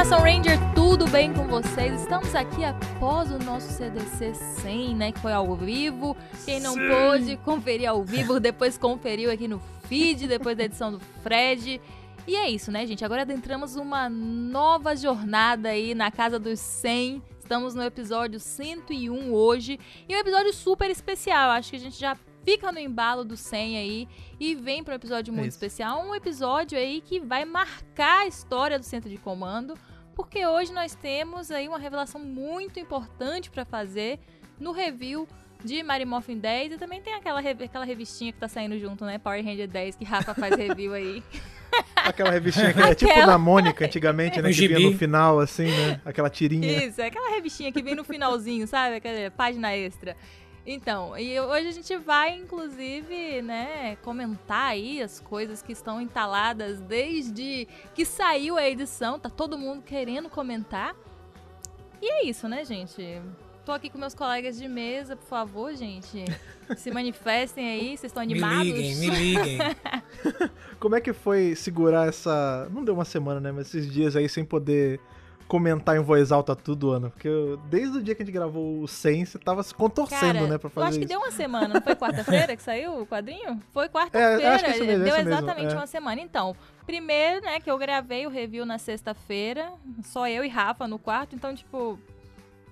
Nação Ranger, tudo bem com vocês? Estamos aqui após o nosso CDC 100, né, que foi ao vivo. Quem não Sim. pôde conferir ao vivo, depois conferiu aqui no feed, depois da edição do Fred. E é isso, né, gente? Agora adentramos uma nova jornada aí na casa dos 100. Estamos no episódio 101 hoje. E um episódio super especial. Acho que a gente já fica no embalo do 100 aí e vem para um episódio muito é especial, um episódio aí que vai marcar a história do centro de comando, porque hoje nós temos aí uma revelação muito importante para fazer no review de Mary Morphin 10 e também tem aquela, aquela revistinha que tá saindo junto, né? Power Ranger 10 que Rafa faz review aí. Aquela revistinha que é tipo da Mônica antigamente, né? Que vinha no final, assim, né? Aquela tirinha. Isso, é aquela revistinha que vem no finalzinho, sabe? Aquela página extra. Então, e hoje a gente vai, inclusive, né, comentar aí as coisas que estão entaladas desde que saiu a edição. Tá todo mundo querendo comentar. E é isso, né, gente? Tô aqui com meus colegas de mesa, por favor, gente. Se manifestem aí, vocês estão animados? Me liguem, me liguem. Como é que foi segurar essa. Não deu uma semana, né? Mas esses dias aí sem poder comentar em voz alta tudo, Ana. Porque eu, desde o dia que a gente gravou o 100, você tava se contorcendo, Cara, né, pra fazer Eu acho isso. que deu uma semana, não foi quarta-feira que saiu o quadrinho? Foi quarta-feira, é, deu exatamente mesmo, é. uma semana. Então, primeiro, né, que eu gravei o review na sexta-feira, só eu e Rafa no quarto, então, tipo,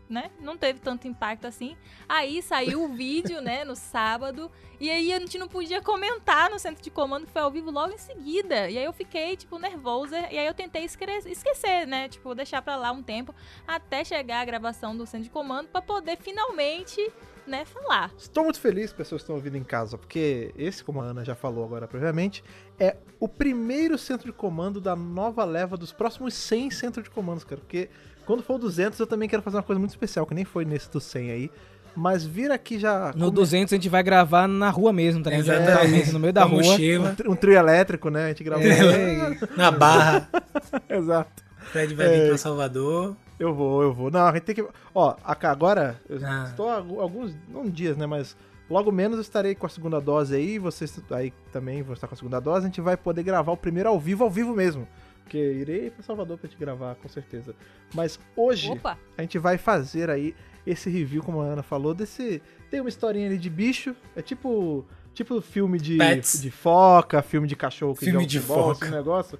né? Não teve tanto impacto assim. Aí saiu o vídeo, né, no sábado. E aí a gente não podia comentar no centro de comando, que foi ao vivo logo em seguida. E aí eu fiquei, tipo, nervosa. E aí eu tentei esquecer, né? Tipo, deixar pra lá um tempo até chegar a gravação do centro de comando para poder finalmente. Né, falar. Estou muito feliz, pessoas que estão ouvindo em casa, porque esse, como a Ana já falou agora previamente, é o primeiro centro de comando da nova leva dos próximos 100 centros de comandos, cara. Porque quando for o 200, eu também quero fazer uma coisa muito especial, que nem foi nesse do 100 aí. Mas vir aqui já. No come... 200 a gente vai gravar na rua mesmo, tá ligado? Exatamente. No meio da rua. Mochila. Um, um trio elétrico, né? A gente gravou. É. na barra. Exato. Fred vai é... vir pra Salvador. Eu vou, eu vou. Não, a gente tem que. Ó, agora, eu ah. estou alguns. Não dias, né? Mas logo menos eu estarei com a segunda dose aí. Vocês aí também vão estar com a segunda dose. A gente vai poder gravar o primeiro ao vivo, ao vivo mesmo. Porque irei para Salvador para te gravar, com certeza. Mas hoje Opa. a gente vai fazer aí esse review, como a Ana falou, desse. Tem uma historinha ali de bicho. É tipo. Tipo filme de, de foca, filme de cachorro que filme de futebol, foca. esse negócio.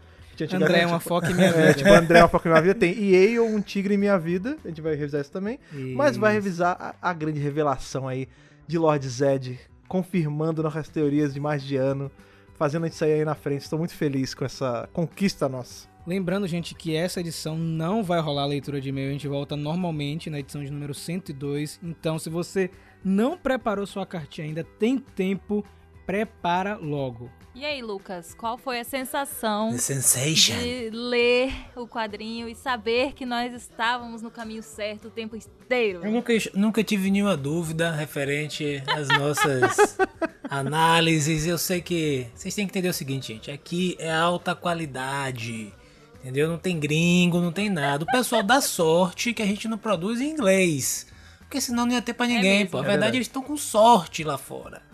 André é uma tipo, foca em minha é, vida. É, tipo, André é uma foca em minha vida. Tem EA ou um tigre em minha vida. A gente vai revisar isso também. Isso. Mas vai revisar a, a, grande revelação aí de Lord Zed, confirmando nossas teorias de mais de ano fazendo a gente sair aí na frente. Estou muito feliz com essa conquista nossa. Lembrando, gente, que essa edição não vai rolar a leitura de e-mail, a gente volta normalmente na edição de número 102. Então, se você não preparou sua cartinha ainda, tem tempo, prepara logo. E aí, Lucas, qual foi a sensação de ler o quadrinho e saber que nós estávamos no caminho certo o tempo inteiro? Eu nunca, nunca tive nenhuma dúvida referente às nossas análises. Eu sei que vocês têm que entender o seguinte, gente: aqui é alta qualidade. Entendeu? Não tem gringo, não tem nada. O pessoal dá sorte que a gente não produz em inglês. Porque senão não ia ter pra é ninguém, é pô. A verdade, é verdade, eles estão com sorte lá fora.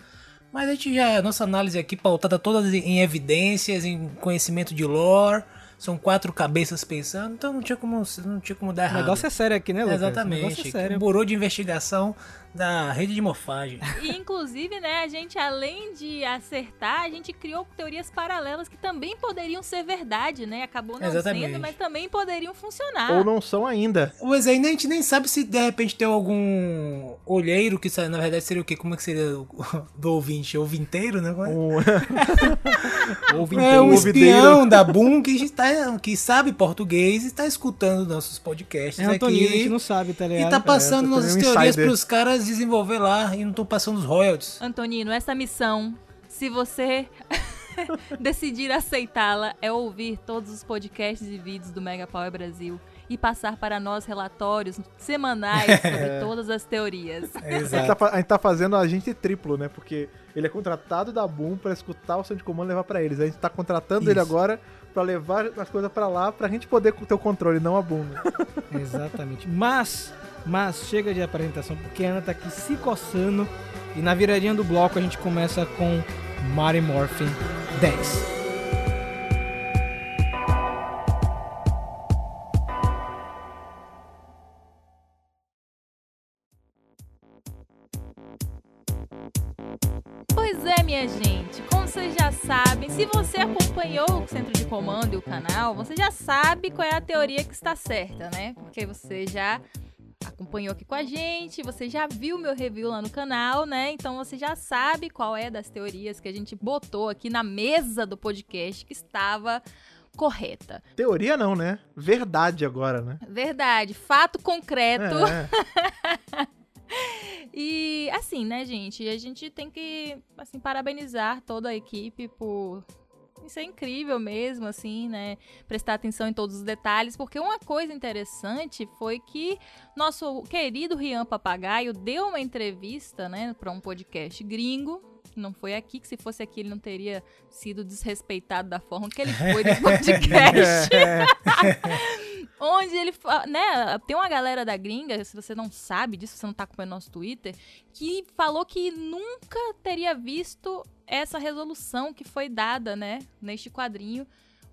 Mas a gente já, a nossa análise aqui pautada toda em evidências, em conhecimento de lore. São quatro cabeças pensando, então não tinha como, não tinha como dar errado. O negócio é sério aqui, né, Lucas? Exatamente. É sério. Um burô de investigação da rede de mofagem. E, inclusive, né, a gente, além de acertar, a gente criou teorias paralelas que também poderiam ser verdade, né? Acabou não Exatamente. sendo, mas também poderiam funcionar. Ou não são ainda. Pois aí, a gente nem sabe se de repente tem algum olheiro que na verdade seria o quê? Como é que seria do ouvinte? Ouvinteiro, né? Um... ouvinteiro. É um espião da Boom que, está, que sabe português e está escutando nossos podcasts é, Antonino, aqui. a gente não sabe, tá ligado? E tá passando é, nossas um teorias pros caras desenvolver lá e não tô passando os royalties. Antonino, essa missão, se você decidir aceitá-la, é ouvir todos os podcasts e vídeos do Mega Power Brasil e passar para nós relatórios semanais sobre é. todas as teorias. É, exato. A gente, tá, a gente tá fazendo a gente triplo, né? Porque ele é contratado da Boom para escutar o seu de comando e levar para eles. A gente tá contratando Isso. ele agora para levar as coisas para lá pra gente poder ter o controle, não a Boom. Né? Exatamente. Mas mas chega de apresentação porque a Ana tá aqui se coçando. E na viradinha do bloco a gente começa com Mary Morphin 10. Minha gente, como vocês já sabem, se você acompanhou o centro de comando e o canal, você já sabe qual é a teoria que está certa, né? Porque você já acompanhou aqui com a gente, você já viu meu review lá no canal, né? Então você já sabe qual é das teorias que a gente botou aqui na mesa do podcast que estava correta. Teoria não, né? Verdade agora, né? Verdade, fato concreto. É. E assim, né, gente? A gente tem que assim parabenizar toda a equipe por isso é incrível mesmo, assim, né? Prestar atenção em todos os detalhes, porque uma coisa interessante foi que nosso querido Rian Papagaio deu uma entrevista, né, para um podcast gringo. Não foi aqui, que se fosse aqui ele não teria sido desrespeitado da forma que ele foi no podcast. Onde ele, né, tem uma galera da gringa, se você não sabe disso, você não tá acompanhando nosso Twitter, que falou que nunca teria visto essa resolução que foi dada, né, neste quadrinho,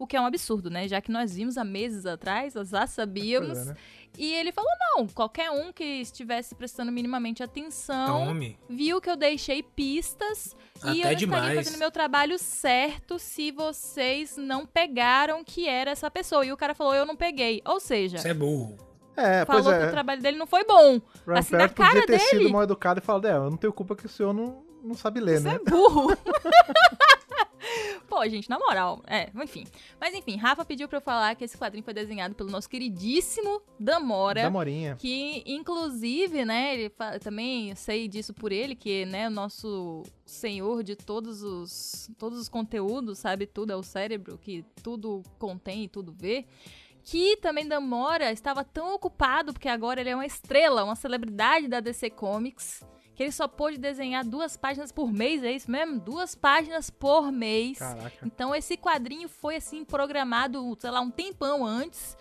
o que é um absurdo, né, já que nós vimos há meses atrás, nós já sabíamos, Pois é, né? e ele falou, não, qualquer um que estivesse prestando minimamente atenção, Tome. viu que eu deixei pistas e Até eu estaria demais. fazendo meu trabalho certo se vocês não pegaram que era essa pessoa. E o cara falou, eu não peguei. Ou seja, Você é burro. É, pois falou que é. o trabalho dele não foi bom. Ryan assim, na Ferrell podia cara ter sido dele. mal educado e falado, é, eu não tenho culpa que o senhor não, não sabe ler, Você né? é burro. Pô, gente, na moral. É, enfim. Mas enfim, Rafa pediu pra eu falar que esse quadrinho foi desenhado pelo nosso queridíssimo Damora. Da Morinha. Que, inclusive, né, ele também sei disso por ele, que né, o nosso senhor de todos os, todos os conteúdos, sabe tudo, é o cérebro que tudo contém e tudo vê. Que também Damora estava tão ocupado, porque agora ele é uma estrela, uma celebridade da DC Comics, que ele só pôde desenhar duas páginas por mês, é isso mesmo? Duas páginas por mês. Caraca. Então esse quadrinho foi assim programado, sei lá, um tempão antes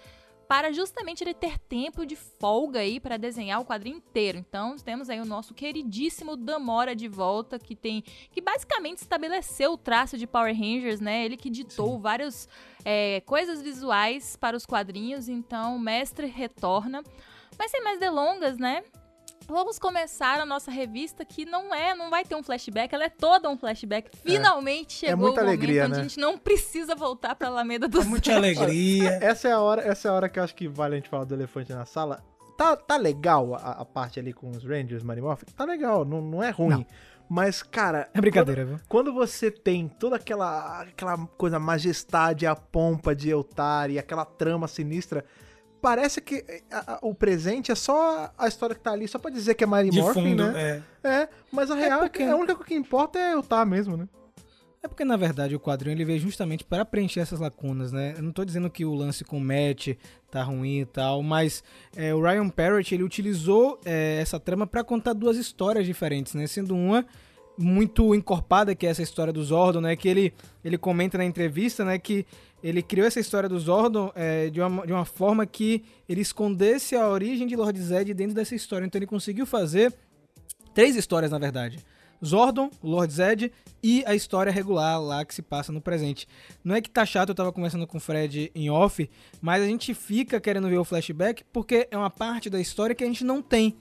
para justamente ele ter tempo de folga aí para desenhar o quadrinho inteiro. Então temos aí o nosso queridíssimo Damora de volta que tem que basicamente estabeleceu o traço de Power Rangers, né? Ele que ditou várias é, coisas visuais para os quadrinhos. Então o mestre retorna. Mas sem mais delongas, né? Vamos começar a nossa revista que não é, não vai ter um flashback, ela é toda um flashback. Finalmente chegou muita o momento alegria, onde né? a gente não precisa voltar pra Alameda dos É muita alegria. Essa é a hora, essa é a hora que eu acho que vale a gente falar do elefante na sala. Tá, tá legal a, a parte ali com os Rangers, Marimorph? Tá legal, não, não é ruim. Não. Mas, cara. É brincadeira, viu? Quando, quando você tem toda aquela, aquela coisa, a majestade, a pompa de Eltar e aquela trama sinistra, parece que eh, a- a- o presente é só a história que tá ali, só pra dizer que é Mary Morphin, fundo, né? é. É, mas a real é porque- que a única coisa que importa é Eltar mesmo, né? É porque, na verdade, o quadrinho ele veio justamente para preencher essas lacunas, né? Eu não tô dizendo que o lance com o Matt tá ruim e tal, mas é, o Ryan Parrott, ele utilizou é, essa trama para contar duas histórias diferentes, né? Sendo uma muito encorpada, que é essa história do Zordon, né? Que ele, ele comenta na entrevista, né? Que ele criou essa história do Zordon é, de, uma, de uma forma que ele escondesse a origem de Lord Zed dentro dessa história. Então ele conseguiu fazer três histórias, na verdade. Zordon, Lord Zed e a história regular lá que se passa no presente. Não é que tá chato, eu tava conversando com o Fred em off, mas a gente fica querendo ver o flashback porque é uma parte da história que a gente não tem.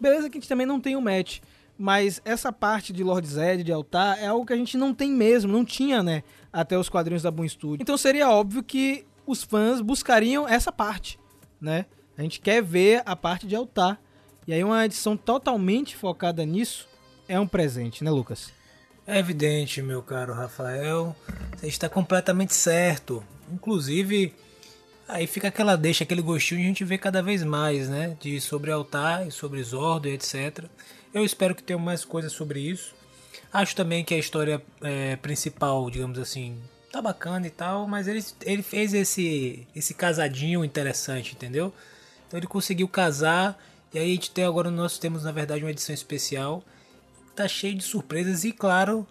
Beleza que a gente também não tem o match, mas essa parte de Lord Zed, de Altar, é algo que a gente não tem mesmo, não tinha, né, até os quadrinhos da Boom Studio. Então seria óbvio que os fãs buscariam essa parte, né? A gente quer ver a parte de Altar. E aí uma edição totalmente focada nisso é um presente, né, Lucas? É evidente, meu caro Rafael. Você está completamente certo. Inclusive, aí fica aquela deixa, aquele gostinho de a gente ver cada vez mais, né? De sobre altar sobre Zordo etc. Eu espero que tenha mais coisas sobre isso. Acho também que a história é, principal, digamos assim, tá bacana e tal, mas ele, ele fez esse, esse casadinho interessante, entendeu? Então ele conseguiu casar, e aí a gente tem agora, nós temos na verdade uma edição especial tá cheio de surpresas e claro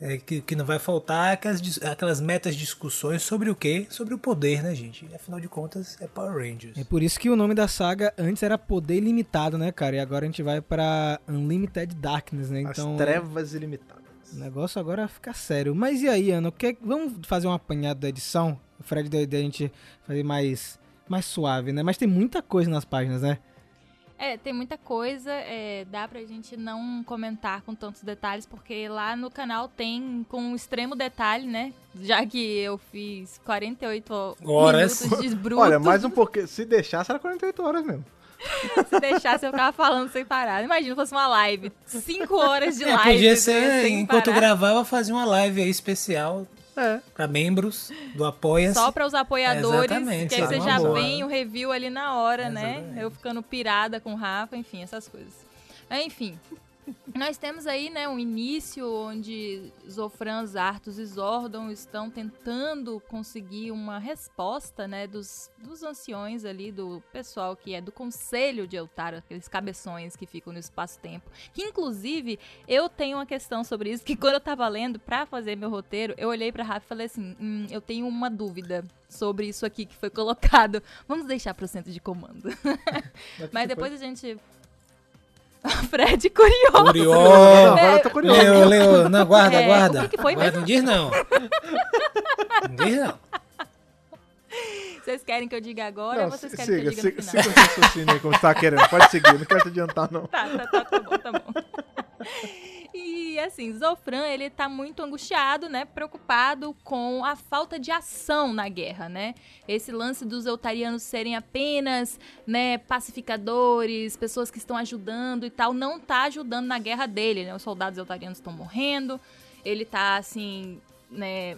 é, que, que não vai faltar aquelas, aquelas metas discussões sobre o que? Sobre o poder, né, gente? Afinal de contas, é Power Rangers. É por isso que o nome da saga antes era Poder Ilimitado, né, cara? E agora a gente vai pra Unlimited Darkness, né? Então, As trevas ilimitadas. o negócio agora fica sério. Mas e aí, Ana? o que- Vamos fazer um apanhado da edição? O Fred deu a ideia de a gente fazer mais, mais suave, né? Mas tem muita coisa nas páginas, né? É, tem muita coisa, é, dá pra gente não comentar com tantos detalhes, porque lá no canal tem com extremo detalhe, né? Já que eu fiz 48 Horas. minutos de bruto. Olha, mais um pouquinho. Se deixasse, era 48 horas mesmo. Se deixasse, eu ficava falando sem parar. Imagina, fosse uma live. Cinco horas de É, live. podia ser, sem enquanto parar. gravava, fazia uma live aí especial É. pra membros do Apoia-se. Só para os apoiadores, Exatamente, que aí você já boa. vem o review ali na hora, né? Exatamente. Eu ficando pirada com o Rafa, enfim, essas coisas. Enfim, nós temos aí, né, um início onde Zofran, Zartos e Zordon estão tentando conseguir uma resposta, né, dos, dos anciões ali, do pessoal que é do Conselho de Eltar, aqueles cabeções que ficam no espaço-tempo. Que, inclusive, eu tenho uma questão sobre isso, que quando eu tava lendo pra fazer meu roteiro, eu olhei pra Rafa e falei assim, hum, eu tenho uma dúvida sobre isso aqui que foi colocado. Vamos deixar pro centro de comando. Mas depois a gente... Fred, curioso. Curioso. Não, agora eu tô curioso. Leo, Leo, não, guarda, É, guarda. o que que foi guarda, Não diz não. Não diz não. Vocês querem que eu diga agora ou Não, vocês si- querem siga, que eu diga siga, no final? siga o raciocínio aí como você tá querendo. Pode seguir, não quero te adiantar, não. Tá, tá, tá, tá bom, tá bom. E assim, Zofran, ele tá muito angustiado, né? Preocupado com a falta de ação na guerra, né? Esse lance dos eutarianos serem apenas, né, pacificadores, pessoas que estão ajudando e tal, não tá ajudando na guerra dele, né? Os soldados eutarianos estão morrendo. Ele tá assim, né,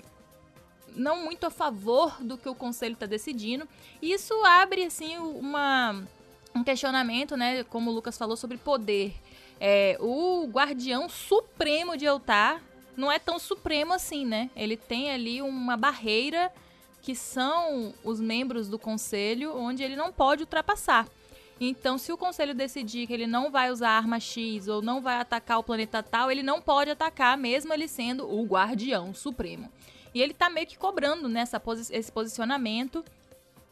não muito a favor do que o conselho está decidindo. E isso abre assim uma um questionamento, né, como o Lucas falou sobre poder. É, o guardião supremo de Eltar não é tão supremo assim, né? Ele tem ali uma barreira que são os membros do conselho onde ele não pode ultrapassar. Então, se o conselho decidir que ele não vai usar arma X ou não vai atacar o planeta tal, ele não pode atacar, mesmo ele sendo o guardião supremo. E ele tá meio que cobrando nessa posi esse posicionamento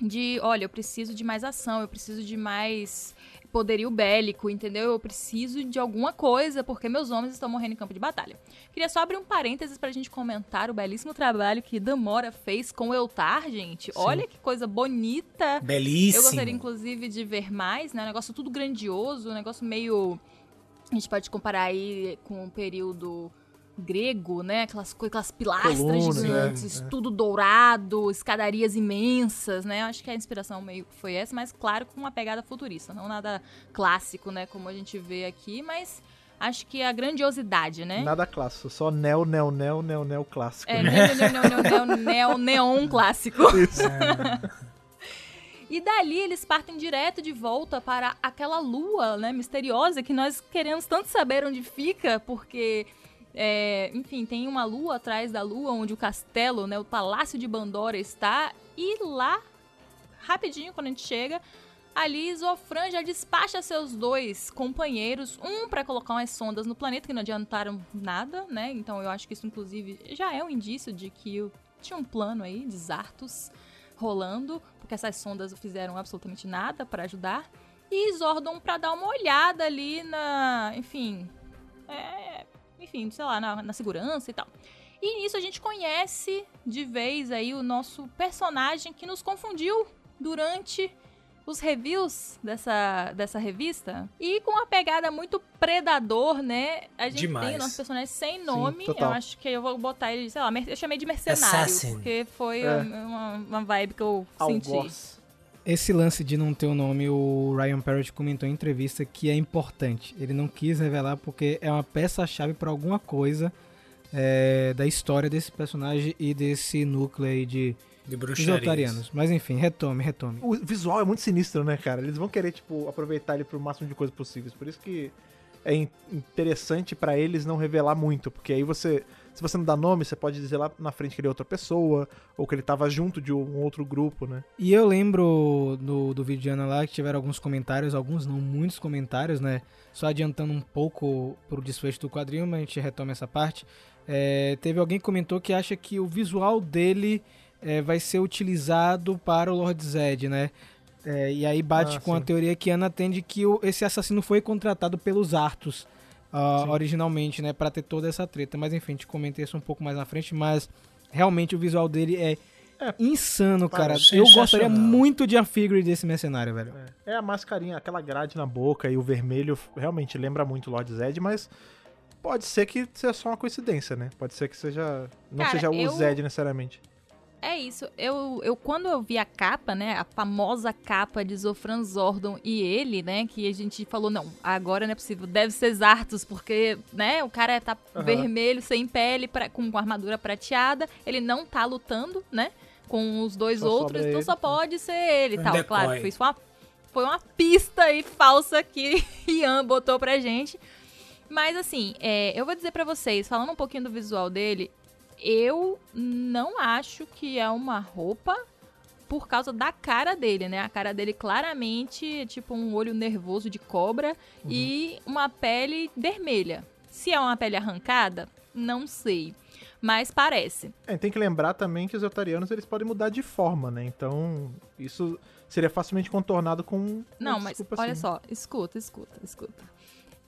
de, olha, eu preciso de mais ação, eu preciso de mais poderio bélico, entendeu? Eu preciso de alguma coisa porque meus homens estão morrendo em campo de batalha. Queria só abrir um parênteses pra gente comentar o belíssimo trabalho que Damora fez com o Eltar, gente. Olha que coisa bonita. Belíssimo. Eu gostaria, inclusive, de ver mais, né? Um negócio tudo grandioso, um negócio meio. A gente pode comparar aí com o período grego, né? Aquelas, aquelas pilastras Colunas, gigantes? É. tudo dourado, escadarias imensas, né? Acho que a inspiração meio que foi essa, mas claro, com uma pegada futurista, não nada clássico, né? Como a gente vê aqui, mas acho que a grandiosidade, né? Nada clássico, só neo, neo, neo, neo, neo clássico. É, né? neo, neo, neo, neo, neo, neo, neon clássico. Isso. E dali eles partem direto de volta para aquela lua, né, misteriosa que nós queremos tanto saber onde fica, porque, é, enfim, tem uma lua atrás da lua onde o castelo, né, o palácio de Bandora está. E lá, rapidinho, quando a gente chega, ali Zofran já despacha seus dois companheiros, um para colocar umas sondas no planeta que não adiantaram nada, né? Então eu acho que isso, inclusive, já é um indício de que tinha um plano aí de Zartos rolando, porque essas sondas não fizeram absolutamente nada para ajudar. E Zordon para dar uma olhada ali na, enfim, é, enfim, sei lá, na, na segurança e tal. E nisso a gente conhece de vez aí o nosso personagem que nos confundiu durante os reviews dessa, dessa revista. E com uma pegada muito predador, né? A gente Demais. tem o nosso personagem sem nome. total. eu acho que eu vou botar ele, sei lá, eu chamei de mercenário. Assassin. Porque foi É. uma, uma vibe que eu senti. Esse lance de não ter o nome, o Ryan Parrott comentou em entrevista que é importante. Ele não quis revelar porque é uma peça-chave para alguma coisa é, da história desse personagem e desse núcleo aí de De dos bruxaria. Eltarianos. Mas enfim, retome, retome. O visual é muito sinistro, né, cara? Eles vão querer, tipo, aproveitar ele pro máximo de coisas possíveis. Por isso que é in- interessante pra eles não revelar muito, porque aí você, se você não dá nome, você pode dizer lá na frente que ele é outra pessoa, ou que ele tava junto de um outro grupo, né? E eu lembro do, do vídeo de Ana lá que tiveram alguns comentários, alguns não, muitos comentários, né? Só adiantando um pouco pro desfecho do quadrinho, mas a gente retoma essa parte. É, teve alguém que comentou que acha que o visual dele é, vai ser utilizado para o Lord Zed, né? É, e aí bate Ah, com a sim. teoria que Ana atende que o- esse assassino foi contratado pelos Artos Sim. originalmente, né? Pra ter toda essa treta. Mas enfim, a gente comenta isso um pouco mais na frente, mas realmente o visual dele é É. insano, cara. Eu gostaria muito de a figure desse mercenário, velho. É a mascarinha, aquela grade na boca e o vermelho realmente lembra muito o Lord Zed, mas pode ser que seja só uma coincidência, né? Pode ser que seja. Não Cara, seja o eu- Zed necessariamente. É isso. Eu, eu quando eu vi a capa, né, a famosa capa de Zofran Zordon e ele, né, que a gente falou, não, agora não é possível, deve ser Zartos, porque, né, o cara tá Aham. vermelho, sem pele, pra- com armadura prateada, ele não tá lutando, né, com os dois Só outros, então ele. só pode ser ele e tal. decoy. Claro, foi uma, foi uma pista aí falsa que Ian botou pra gente. Mas assim, é, eu vou dizer pra vocês, falando um pouquinho do visual dele, eu não acho que é uma roupa por causa da cara dele, né? A cara dele claramente é tipo um olho nervoso de cobra e uma pele vermelha. Se é uma pele arrancada, não sei. Mas parece. É, tem que lembrar também que os eutarianos eles podem mudar de forma, né? Então, isso seria facilmente contornado com. Não, mas olha assim. só, escuta, escuta, escuta.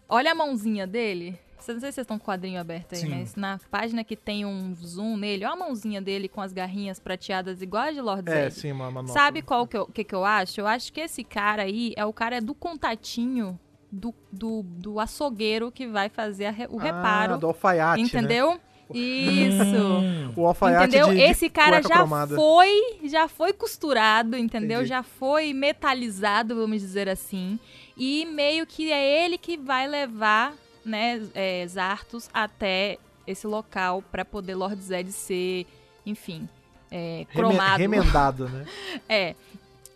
Olha a mãozinha dele. Não sei se vocês estão com o quadrinho aberto aí, Sim. mas na página que tem um zoom nele, olha a mãozinha dele com as garrinhas prateadas igual a de Lord É, Zed. sim, uma. Sabe qual que eu, que, que eu acho? Eu acho que esse cara aí é o cara do contatinho do, do, do açougueiro que vai fazer a o Ah, reparo. do alfaiate. Né? entendeu? Isso. Hum. O alfaiate Entendeu? de, de Esse cara cueca já cromada. foi, já foi costurado, entendeu? Entendi. Já foi metalizado, vamos dizer assim. E meio que é ele que vai levar, né, é, Zartos até esse local pra poder Lord Zed ser, enfim, é, cromado. Remendado, né? É.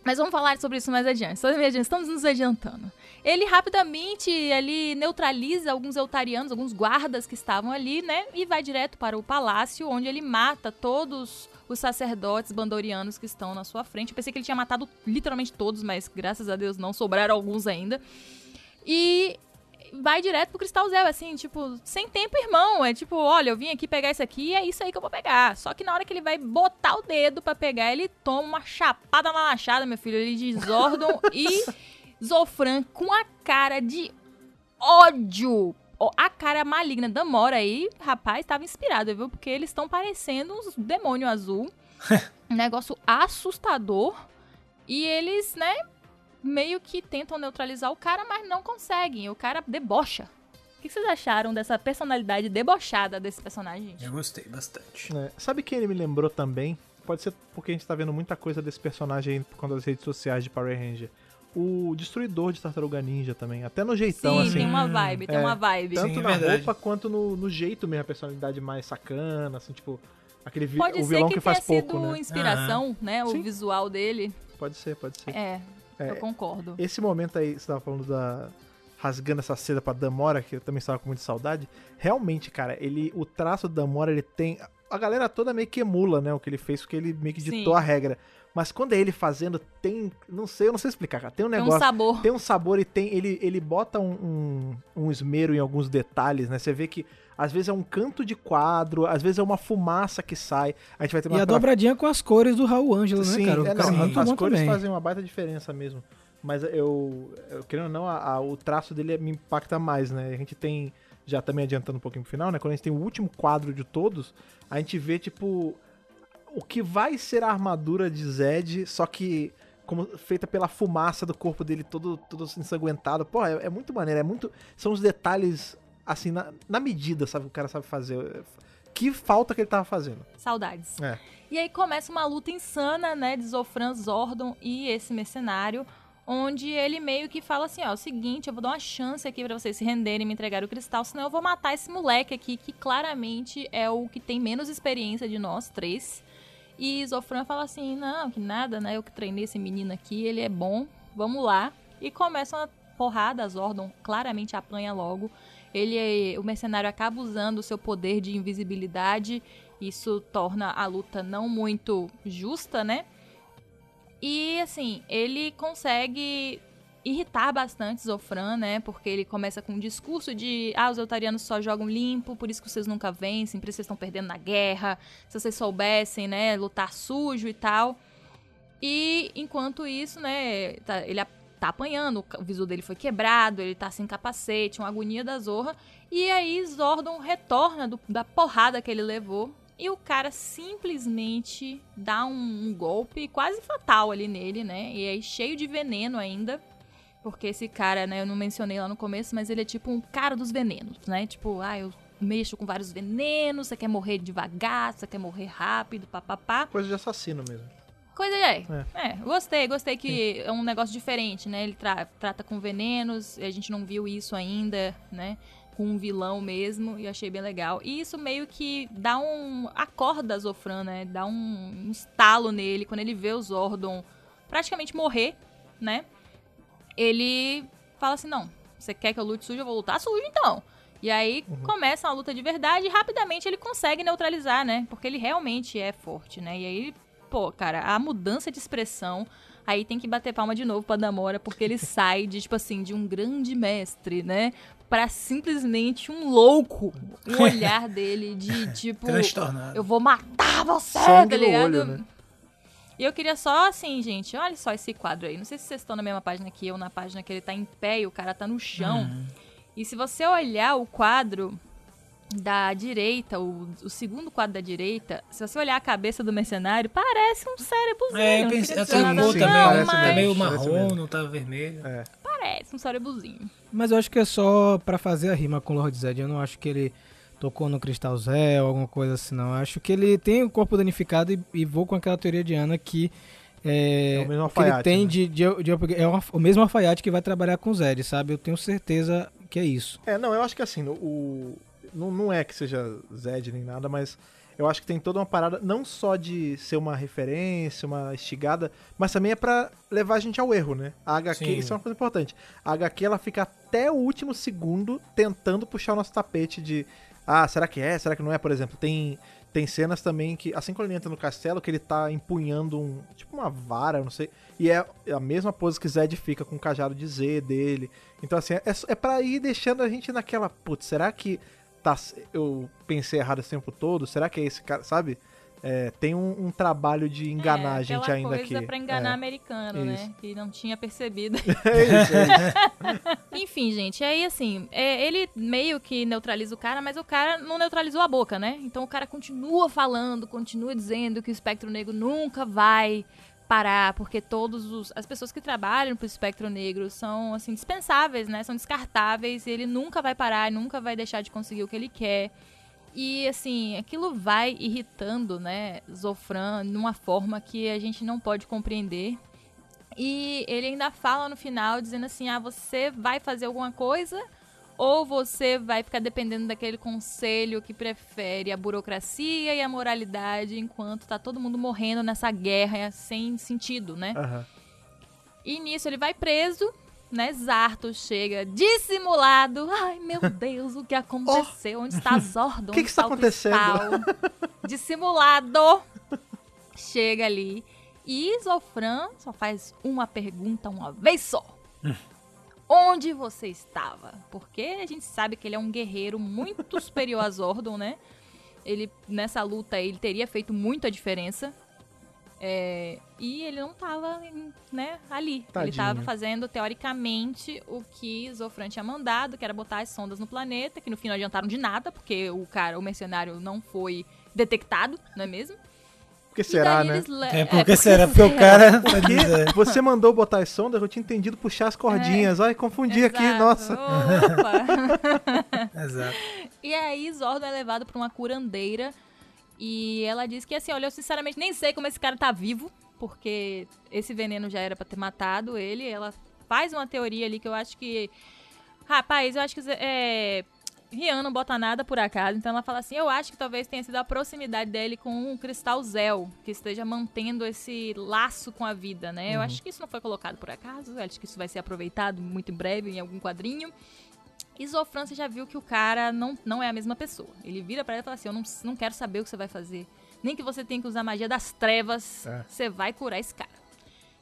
Mas vamos falar sobre isso mais adiante, Estamos nos adiantando. Ele rapidamente ali neutraliza alguns eutarianos, alguns guardas que estavam ali, né? E vai direto para o palácio, onde ele mata todos os sacerdotes bandorianos que estão na sua frente. Eu pensei que ele tinha matado literalmente todos, mas graças a Deus não sobraram alguns ainda. E vai direto pro Cristal Zé, assim, tipo, sem tempo, irmão. É tipo, olha, eu vim aqui pegar isso aqui e é isso aí que eu vou pegar. Só que na hora que ele vai botar o dedo pra pegar, ele toma uma chapada na lachada, meu filho. Ele de Zordon e Zofran com a cara de ódio. A cara maligna da Mora aí, rapaz, tava inspirado, viu? Porque eles estão parecendo uns demônio azul. um negócio assustador. E eles, né, meio que tentam neutralizar o cara, mas não conseguem. O cara debocha. O que vocês acharam dessa personalidade debochada desse personagem, gente? Eu gostei bastante. É, Sabe quem ele me lembrou também? Pode ser porque a gente tá vendo muita coisa desse personagem por conta das redes sociais de Power Ranger. O Destruidor de Tartaruga Ninja também. Até no jeitão, Sim, assim. tem uma vibe, tem É, uma vibe. Tanto Sim, é na verdade. roupa quanto no, no jeito mesmo, a personalidade mais sacana, assim, tipo. Aquele vi Pode o ser vilão que, que, faz tenha pouco, sido né? inspiração, né? O Sim. visual dele. Pode ser, pode ser. É, É, eu concordo. Esse momento aí, você tava falando da. Rasgando essa seda pra Damora, que eu também estava com muita saudade. Realmente, cara, ele. O traço do Damora, ele tem. A galera toda meio que emula, né? O que ele fez, porque ele meio que ditou Sim. a regra. Mas quando é ele fazendo, tem. Não sei, eu não sei explicar, cara. Tem um Tem um negócio. sabor. Tem um sabor e tem. Ele, ele bota um, um, um esmero em alguns detalhes, né? Você vê que às vezes é um canto de quadro, às vezes é uma fumaça que sai. A gente vai ter E uma a dobradinha com as cores do Raul Ângelo, né, Sim, cara? É, cara não, é as cores também. fazem uma baita diferença mesmo. Mas eu, eu querendo ou não, a- a- o traço dele me impacta mais, né? A gente tem, já também adiantando um pouquinho pro final, né? Quando a gente tem o último quadro de todos, a gente vê, tipo, o que vai ser a armadura de Zed, só que como feita pela fumaça do corpo dele todo, todo ensanguentado. Pô, é, é muito maneiro, é muito... São os detalhes, assim, na, na medida, sabe? que O cara sabe fazer. Que falta que ele tava fazendo. Saudades. É. E aí começa uma luta insana, né, de Zofran Zordon e esse mercenário, onde ele meio que fala assim, ó, é o seguinte, eu vou dar uma chance aqui pra vocês se renderem e me entregarem o cristal, senão eu vou matar esse moleque aqui, que claramente é o que tem menos experiência de nós três. E Zofran fala assim, não, que nada, né, eu que treinei esse menino aqui, ele é bom, vamos lá. E começa uma porrada, Zordon claramente apanha logo. Ele, o mercenário acaba usando o seu poder de invisibilidade isso torna a luta não muito justa, né? E assim, ele consegue irritar bastante Zofran, né? Porque ele começa com um discurso de ah, os eutarianos só jogam limpo, por isso que vocês nunca vencem, por isso vocês estão perdendo na guerra, se vocês soubessem, né, lutar sujo e tal. E enquanto isso, né, tá- ele tá apanhando, o viso dele foi quebrado, ele tá sem capacete, uma agonia da zorra. E aí Zordon retorna do- da porrada que ele levou E o cara simplesmente dá um, um golpe quase fatal ali nele, né? E aí cheio de veneno ainda. Porque esse cara, né, eu não mencionei lá no começo, mas ele é tipo um cara dos venenos, né? Tipo, ah, eu mexo com vários venenos, você quer morrer devagar, você quer morrer rápido, papapá. Coisa de assassino mesmo. Coisa de. É, é. gostei, gostei que Sim. é um negócio diferente, né? Ele tra trata com venenos, a gente não viu isso ainda, né? Com um vilão mesmo, e achei bem legal. E isso meio que dá um. acorda Zofran, né? Dá um, um estalo nele quando ele vê o Zordon praticamente morrer, né? Ele fala assim: não, você quer que eu lute sujo? Eu vou lutar sujo então. E aí uhum. começa uma luta de verdade e rapidamente ele consegue neutralizar, né? Porque ele realmente é forte, né? E aí, pô, cara, a mudança de expressão. Aí tem que bater palma de novo pra Damora, porque ele sai de, tipo assim, de um grande mestre, né? Pra simplesmente um louco. O olhar dele de, tipo. Eu vou matar você, Sangue tá ligado? Olho, né? E eu queria só, assim, gente, olha só esse quadro aí. Não sei se vocês estão na mesma página que eu, na página que ele tá em pé e o cara tá no chão. Uhum. E se você olhar o quadro da direita, o, o, segundo quadro da direita, se você olhar a cabeça do mercenário, parece um cérebrozinho. É, eu pensei, eu também, não, tá meio marrom, não tá vermelho. É. Parece um cérebrozinho. Mas eu acho que é só para fazer a rima com o Lord Zed. Eu não acho que ele tocou no Cristal Zé ou alguma coisa assim, não. Acho que ele tem o corpo danificado e, e vou com aquela teoria de Ana que. É, é o mesmo alfaiate, que ele tem né? de, de, de, É o mesmo alfaiate que vai trabalhar com o Zed, sabe? Eu tenho certeza que é isso. É, não, eu acho que assim, o, não, não é que seja Zed nem nada, mas eu acho que tem toda uma parada, não só de ser uma referência, uma estigada, mas também é para levar a gente ao erro, né? A HQ, Sim. isso é uma coisa importante. A HQ, ela fica até o último segundo tentando puxar o nosso tapete de ah, será que é? Será que não é? Por exemplo, tem, tem cenas também que, assim quando ele entra no castelo, que ele tá empunhando um. Tipo uma vara, não sei. E é a mesma pose que Zed fica com o cajado de Z dele. Então, assim, é, é pra ir deixando a gente naquela. Putz, será que tá, eu pensei errado esse tempo todo? Será que é esse cara, sabe? É, tem um, um, trabalho de enganar é, a gente ainda aqui. coisa pra enganar é, americano, né? isso. né? Que não tinha percebido. é isso, é isso. Enfim, gente, aí assim, é, ele meio que neutraliza o cara, mas o cara não neutralizou a boca, né? Então o cara continua falando, continua dizendo que o espectro negro nunca vai parar, porque todos os, as pessoas que trabalham pro espectro negro são assim dispensáveis, né? São descartáveis, e ele nunca vai parar, nunca vai deixar de conseguir o que ele quer. E assim, aquilo vai irritando, né, Zofran numa forma que a gente não pode compreender. E ele ainda fala no final dizendo assim: "Ah, você vai fazer alguma coisa ou você vai ficar dependendo daquele conselho que prefere a burocracia e a moralidade enquanto tá todo mundo morrendo nessa guerra sem sentido, né?" Uhum. E nisso ele vai preso né, Zarto chega dissimulado. Ai, meu Deus, o que aconteceu? Oh. Onde está Zordon? O que, que está acontecendo? dissimulado. Chega ali. E Zofran só faz uma pergunta uma vez só. Onde você estava? Porque a gente sabe que ele é um guerreiro muito superior a Zordon, né? Ele, nessa luta, ele teria feito muita diferença. É, e ele não estava né, ali. Tadinho. Ele estava fazendo, teoricamente, o que Zofran tinha mandado, que era botar as sondas no planeta, que no fim não adiantaram de nada, porque o cara, o mercenário, não foi detectado, não é mesmo? Porque será, né? Le... É, porque, é, porque será? Porque o cara. Porque você mandou botar as sondas, eu tinha entendido puxar as cordinhas. É. Ai, confundi Exato. aqui, nossa. Exato. E aí, Zordon é levado para uma curandeira e ela diz que assim, olha, eu sinceramente nem sei como esse cara tá vivo, porque esse veneno já era para ter matado ele. Ela faz uma teoria ali que eu acho que. Rapaz, eu acho que é, Rian não bota nada por acaso, então ela fala assim: eu acho que talvez tenha sido a proximidade dele com o Cristal Zel, que esteja mantendo esse laço com a vida, né? Uhum. Eu acho que isso não foi colocado por acaso, eu acho que isso vai ser aproveitado muito em breve em algum quadrinho. Zofran, você já viu que o cara não, não é a mesma pessoa. Ele vira para ela e fala assim: Eu não, não quero saber o que você vai fazer. Nem que você tenha que usar a magia das trevas, é. você vai curar esse cara.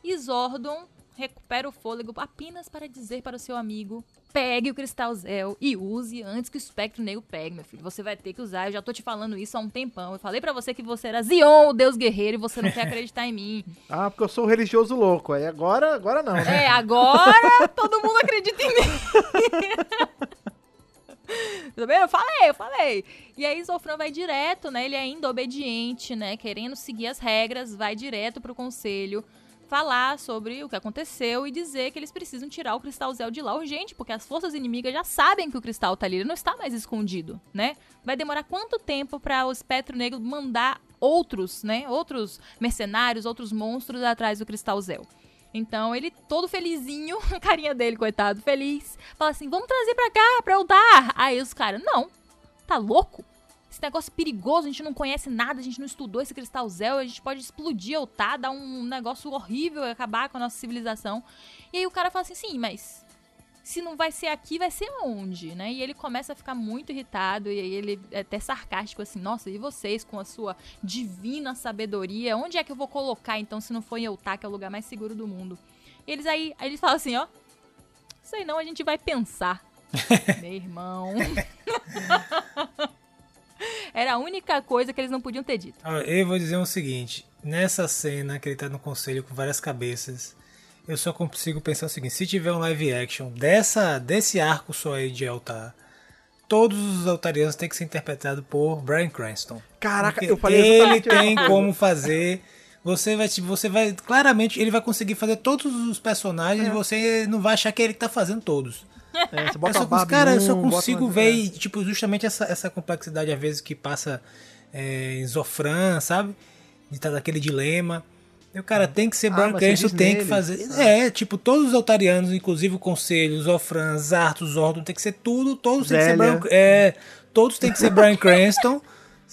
E Zordon recupera o fôlego apenas para dizer para o seu amigo: pegue o cristal Zel e use antes que o espectro negro pegue, meu filho. Você vai ter que usar. Eu já tô te falando isso há um tempão. Eu falei para você que você era Zion, o deus guerreiro, e você não quer acreditar em mim. Ah, porque eu sou o religioso louco. Aí agora, agora não. Né? É, agora todo mundo acredita em mim. Tá vendo? Eu falei, eu falei. E aí Zofran vai direto, né? Ele é ainda obediente, né? Querendo seguir as regras, vai direto pro conselho falar sobre o que aconteceu e dizer que eles precisam tirar o Cristal Zel de lá urgente, porque as forças inimigas já sabem que o Cristal tá ali, ele não está mais escondido, né? Vai demorar quanto tempo para o Espectro Negro mandar outros, né? Outros mercenários, outros monstros atrás do Cristal Zel? Então ele todo felizinho, a carinha dele, coitado, feliz, fala assim: "Vamos trazer pra cá, pra eu dar". Aí os caras: "Não. Tá louco? Negócio perigoso, a gente não conhece nada, a gente não estudou esse cristal Zel, a gente pode explodir ou tá, dar um negócio horrível, acabar com a nossa civilização". E aí o cara fala assim: "Sim, mas se não vai ser aqui, vai ser onde, né? E ele começa a ficar muito irritado e aí ele é até sarcástico assim: "Nossa, e vocês com a sua divina sabedoria, onde é que eu vou colocar então se não for em Eutá, que é o lugar mais seguro do mundo?" E eles aí, aí eles falam assim, ó: "Sei não, a gente vai pensar." Meu irmão. Era a única coisa que eles não podiam ter dito. Ah, Eu vou dizer o seguinte: nessa cena que ele tá no conselho com várias cabeças, eu só consigo pensar o seguinte: se tiver um live action dessa, desse arco só aí de altar, todos os altarianos têm que ser interpretados por Brian Cranston. Caraca, eu falei ele tem como fazer. Você vai, tipo, você vai claramente, ele vai conseguir fazer todos os personagens e você não vai achar que é ele que tá fazendo todos. É, você Eu bota só, a cons- Barbie cara, eu só consigo uma- ver, é. tipo, justamente essa, essa complexidade, às vezes, que passa é, em Zofran, sabe? De estar daquele dilema. E o cara tem que ser Ah, diz tem que neles. fazer. Ah. É, tipo, todos os altarianos, inclusive o Conselho, Zofran, Zartos, Zordon, tem que ser tudo, todos tem que ser Zélia. Brian, é, todos tem que ser Brian Cranston,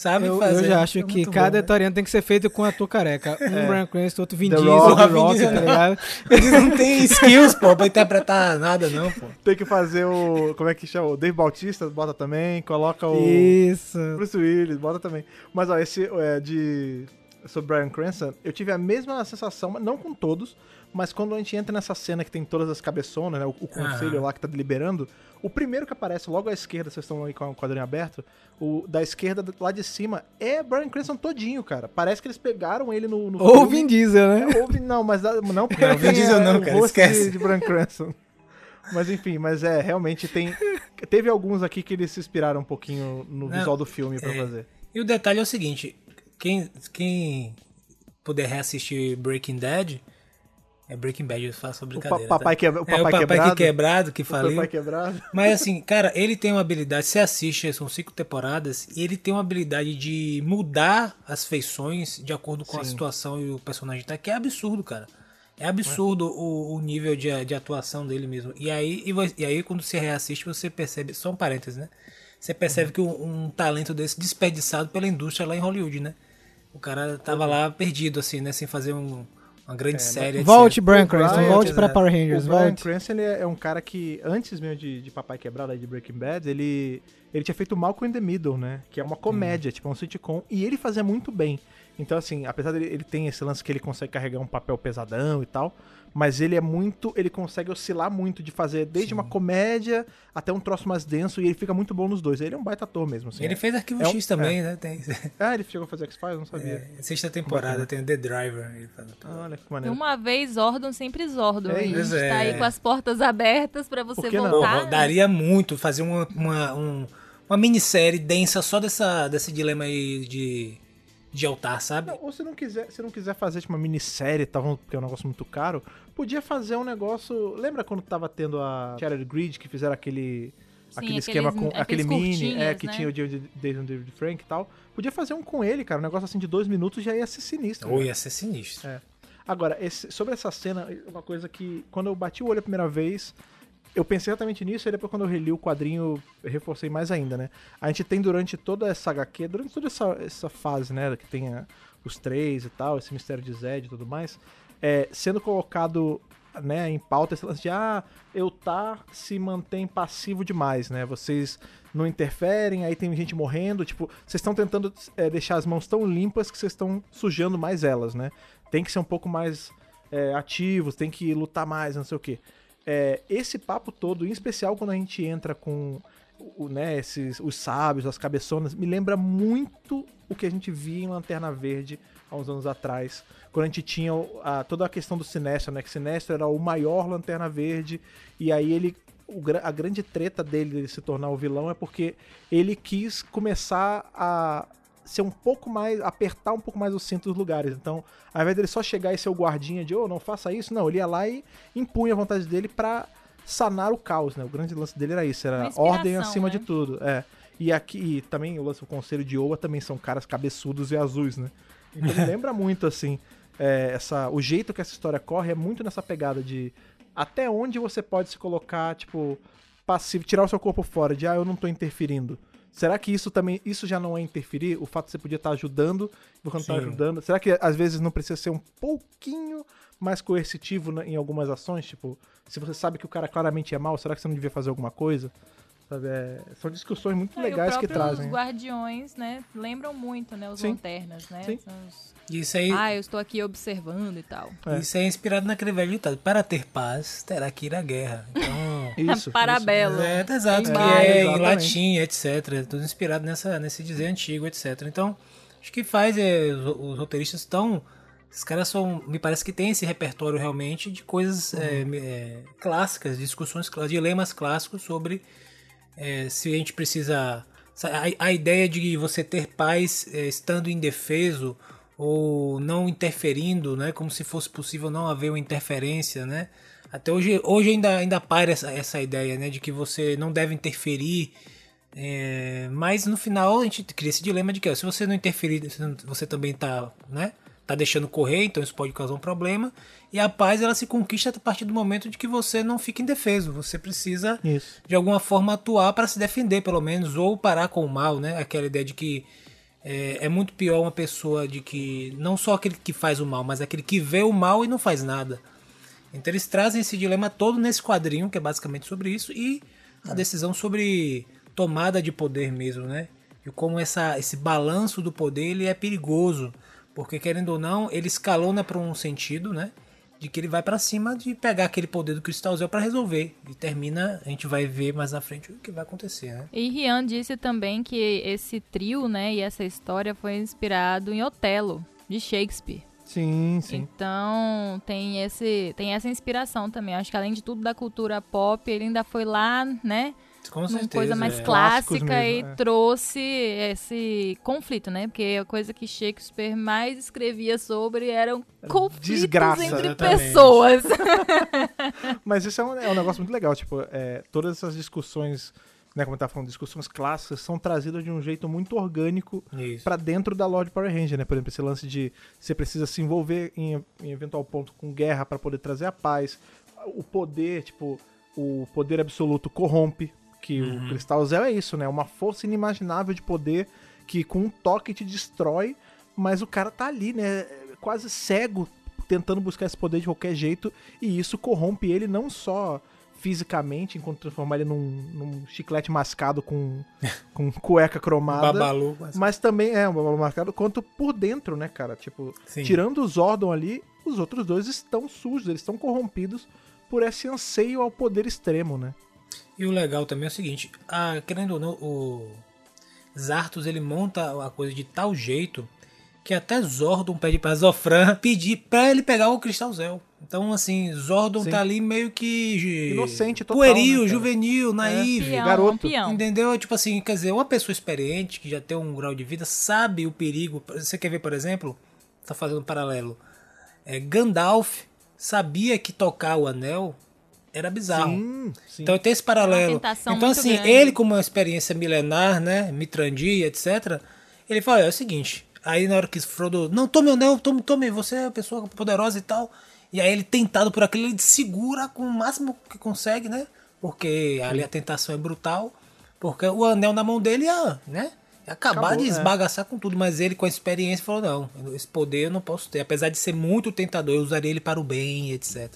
sabe? Eu, fazer. eu já acho É que cada bom, né? Etoriano tem que ser feito com ator careca. Um Brian Cranston, outro Vin The Diesel, Vin Rock, Diesel, tá né? ligado? Eles não têm skills, pô, pra interpretar nada, não, pô. Tem que fazer o. Como é que chama? O Dave Bautista, bota também. Coloca o. Isso. Bruce Willis, bota também. Mas ó, esse é, de. Sobre Brian Cranston, eu tive a mesma sensação, mas não com todos, mas quando a gente entra nessa cena que tem todas as cabeçonas, né? O, o conselho lá que tá deliberando, o primeiro que aparece logo à esquerda, vocês estão aí com o quadrinho aberto, o da esquerda, lá de cima, é Brian Cranston todinho, cara. Parece que eles pegaram ele no, no Ou. Vin Diesel, né? É, ou Vin- não, mas dá- não porque Não, Vin Diesel é, não, cara, esquece. De, de Brian Cranston. Mas enfim, mas é, realmente tem. Teve alguns aqui que eles se inspiraram um pouquinho no Não, visual do filme pra é. fazer. E o detalhe é o seguinte: quem, quem puder reassistir Breaking Bad. É Breaking Bad, eu faço O brincadeira. pa- papai, tá? quebra, o é, papai, o papai quebrado. que quebrado, que o papai quebrado. Mas assim, cara, ele tem uma habilidade. Você assiste, são cinco temporadas, e ele tem uma habilidade de mudar as feições de acordo com a Sim. situação e o personagem tá, que é absurdo, cara. É absurdo o, o nível de, de atuação dele mesmo. E aí, e, e aí, quando você reassiste, você percebe. Só um parênteses, né? Você percebe Uhum. que um, um talento desse desperdiçado pela indústria lá em Hollywood, né? O cara tava lá perdido, assim, né? Sem fazer um- uma grande série. etc. Volte, Brian O Cranston, Brian, volte pra exato. Power O Rangers, Brian volte. Cranston ele é é um cara que, antes mesmo de, de Papai Quebrado, de Breaking Bad, ele, ele tinha feito Malcolm in the Middle, né? Que é uma comédia, tipo, é um sitcom. E ele fazia muito bem. Então, assim, apesar dele ele tem esse lance que ele consegue carregar um papel pesadão e tal, mas ele é muito. Ele consegue oscilar muito de fazer desde uma comédia até um troço mais denso e ele fica muito bom nos dois. Ele é um baita ator mesmo, assim. Ele fez Arquivo É um- X também, né? Tem, Ah, ele chegou a fazer X-Files? Não sabia. é, sexta temporada, tem o The Driver. Ele faz Ah, Olha que maneiro. uma vez Zordon, sempre Zordon. É isso. tá aí É. com as portas abertas pra você Por que não? voltar. Porra, daria muito fazer uma, uma, um- uma minissérie densa só dessa, desse dilema aí de, de altar, sabe? Não, ou se não quiser, se não quiser fazer tipo, uma minissérie, tá, porque é um negócio muito caro, podia fazer um negócio. Lembra quando tava tendo a Shattered Grid que fizeram aquele Sim, aquele esquema com aquele mini, é que né? tinha o David David David Frank e tal. Podia fazer um com ele, cara, um negócio assim de dois minutos já ia ser sinistro. Ou ia ser sinistro. É. Agora, esse- sobre essa cena, uma coisa que quando eu bati o olho a primeira vez, eu pensei exatamente nisso, e depois quando eu reli o quadrinho, eu reforcei mais ainda, né? A gente tem durante toda essa HQ, durante toda essa, essa fase, né, que tem a- os três e tal, esse mistério de Zed e tudo mais, é, sendo colocado né, em pauta esse lance de ah, Eutar se mantém passivo demais, né? Vocês não interferem, aí tem gente morrendo, tipo, vocês estão tentando é, deixar as mãos tão limpas que vocês estão sujando mais elas, né? Tem que ser um pouco mais é, ativos, tem que lutar mais, não sei o quê. É, esse papo todo, em especial quando a gente entra com o, né, esses, os sábios, as cabeçonas, me lembra muito o que a gente via em Lanterna Verde há uns anos atrás, quando a gente tinha a- toda a questão do Sinestro, né? Que Sinestro era o maior Lanterna Verde, e aí ele o a grande treta dele, dele se tornar o vilão é porque ele quis começar a ser um pouco mais, apertar um pouco mais o cinto dos lugares. Então, ao invés dele só chegar e ser o guardinha de, oh, não faça isso, não, ele ia lá e impunha a vontade dele pra sanar o caos, né? O grande lance dele era isso, era ordem acima né? de tudo. É. E aqui e também o lance do conselho de Oa também são caras cabeçudos e azuis, né? Então ele lembra muito assim, é, essa o jeito que essa história corre é muito nessa pegada de até onde você pode se colocar, tipo, passivo, tirar o seu corpo fora de ah, eu não tô interferindo. Será que isso também, isso já não é interferir? O fato de você podia estar ajudando, você não tá Sim. ajudando. Será que às vezes não precisa ser um pouquinho mais coercitivo na- em algumas ações? Tipo, se você sabe que o cara claramente é mal, será que você não devia fazer alguma coisa? Sabe, é- são discussões muito É, legais que trazem. Os guardiões, né, lembram muito, né, os Sim. lanternas, né? Sim. São os- Isso aí, Ah, eu estou aqui observando e tal. É. isso aí é inspirado naquele velho ditado. Para ter paz, terá que ir à guerra. Então, Isso. Parabelo. É, exato, Em que maio. é em latim, etc. Tudo inspirado nessa, nesse dizer antigo, etc. Então, acho que faz, é, os, os roteiristas estão. Os caras são. Me parece que tem esse repertório realmente de coisas é, me- é, clássicas, discussões, dilemas clássicos sobre é, se a gente precisa. A, a ideia de você ter paz é, estando indefeso ou não interferindo, né? Como se fosse possível não haver uma interferência, né? Até hoje, hoje ainda, ainda paira essa, essa ideia, né? De que você não deve interferir. é, mas no final a gente cria esse dilema de que ó, se você não interferir, você, também tá, né? Tá deixando correr, então isso pode causar um problema. E a paz ela se conquista a partir do momento de que você não fica indefeso. Você precisa Isso. de alguma forma atuar para se defender, pelo menos, ou parar com o mal, né? Aquela ideia de que é, é muito pior uma pessoa de que não só aquele que faz o mal, mas aquele que vê o mal e não faz nada. Então eles trazem esse dilema todo nesse quadrinho, que é basicamente sobre isso, e a decisão sobre tomada de poder mesmo, né? E como essa, esse balanço do poder ele é perigoso, porque querendo ou não, ele escalona para um sentido, né? De que ele vai para cima de pegar aquele poder do Cristal Zel para resolver. E termina, a gente vai ver mais na frente o que vai acontecer, né? E Rian disse também que esse trio, né, e essa história foi inspirado em Otelo, de Shakespeare. Sim, sim. Então, tem esse tem essa inspiração também. Acho que além de tudo da cultura pop, ele ainda foi lá, né, Com numa certeza. coisa mais é. Clássica mesmo, e é. trouxe esse conflito, né? Porque a coisa que Shakespeare mais escrevia sobre eram conflitos desgraça. entre Exatamente. pessoas. Mas isso é um, é um negócio muito legal, tipo, é, todas essas discussões, né, como eu tava falando, discussões clássicas, são trazidas de um jeito muito orgânico pra dentro da Lord Power Ranger, né? Por exemplo, esse lance de você precisa se envolver em, em eventual ponto com guerra pra poder trazer a paz. O poder, tipo, o poder absoluto corrompe, que o Cristal Zell é isso, né? Uma força inimaginável de poder que com um toque te destrói, mas o cara tá ali, né? Quase cego, tentando buscar esse poder de qualquer jeito, e isso corrompe ele não só fisicamente, enquanto transformar ele num, num chiclete mascado com, com cueca cromada. Babalu. Mas... Mas também é um babalu marcado quanto por dentro, né, cara? Tipo, Sim. tirando o Zordon ali, os outros dois estão sujos, eles estão corrompidos por esse anseio ao poder extremo, né? E o legal também é o seguinte, a, querendo ou não, o Zartos ele monta a coisa de tal jeito que até Zordon pede pra Zofran pedir pra ele pegar o Cristal Zel. Então, assim, Zordon Sim. tá ali meio que... Inocente total, Pueril, né, juvenil, naive. Peão, garoto. um peão. Entendeu? Tipo assim, quer dizer, uma pessoa experiente que já tem um grau de vida sabe o perigo. Você quer ver, por exemplo, tá fazendo um paralelo. É, Gandalf sabia que tocar o anel era bizarro. Sim, sim. Então tem esse paralelo. Então, assim, grande. ele, como uma experiência milenar, né? Mitrandi, etc., ele fala: é o seguinte. Aí na hora que Frodo, não, tome o anel, tome, tome, você é uma pessoa poderosa e tal. E aí ele, tentado por aquilo, ele segura com o máximo que consegue, né? Porque ali a tentação é brutal. Porque o anel na mão dele ia, né? Ia acabar Acabou, de é. esbagaçar com tudo. Mas ele, com a experiência, falou: não, esse poder eu não posso ter. Apesar de ser muito tentador, eu usaria ele para o bem, etc.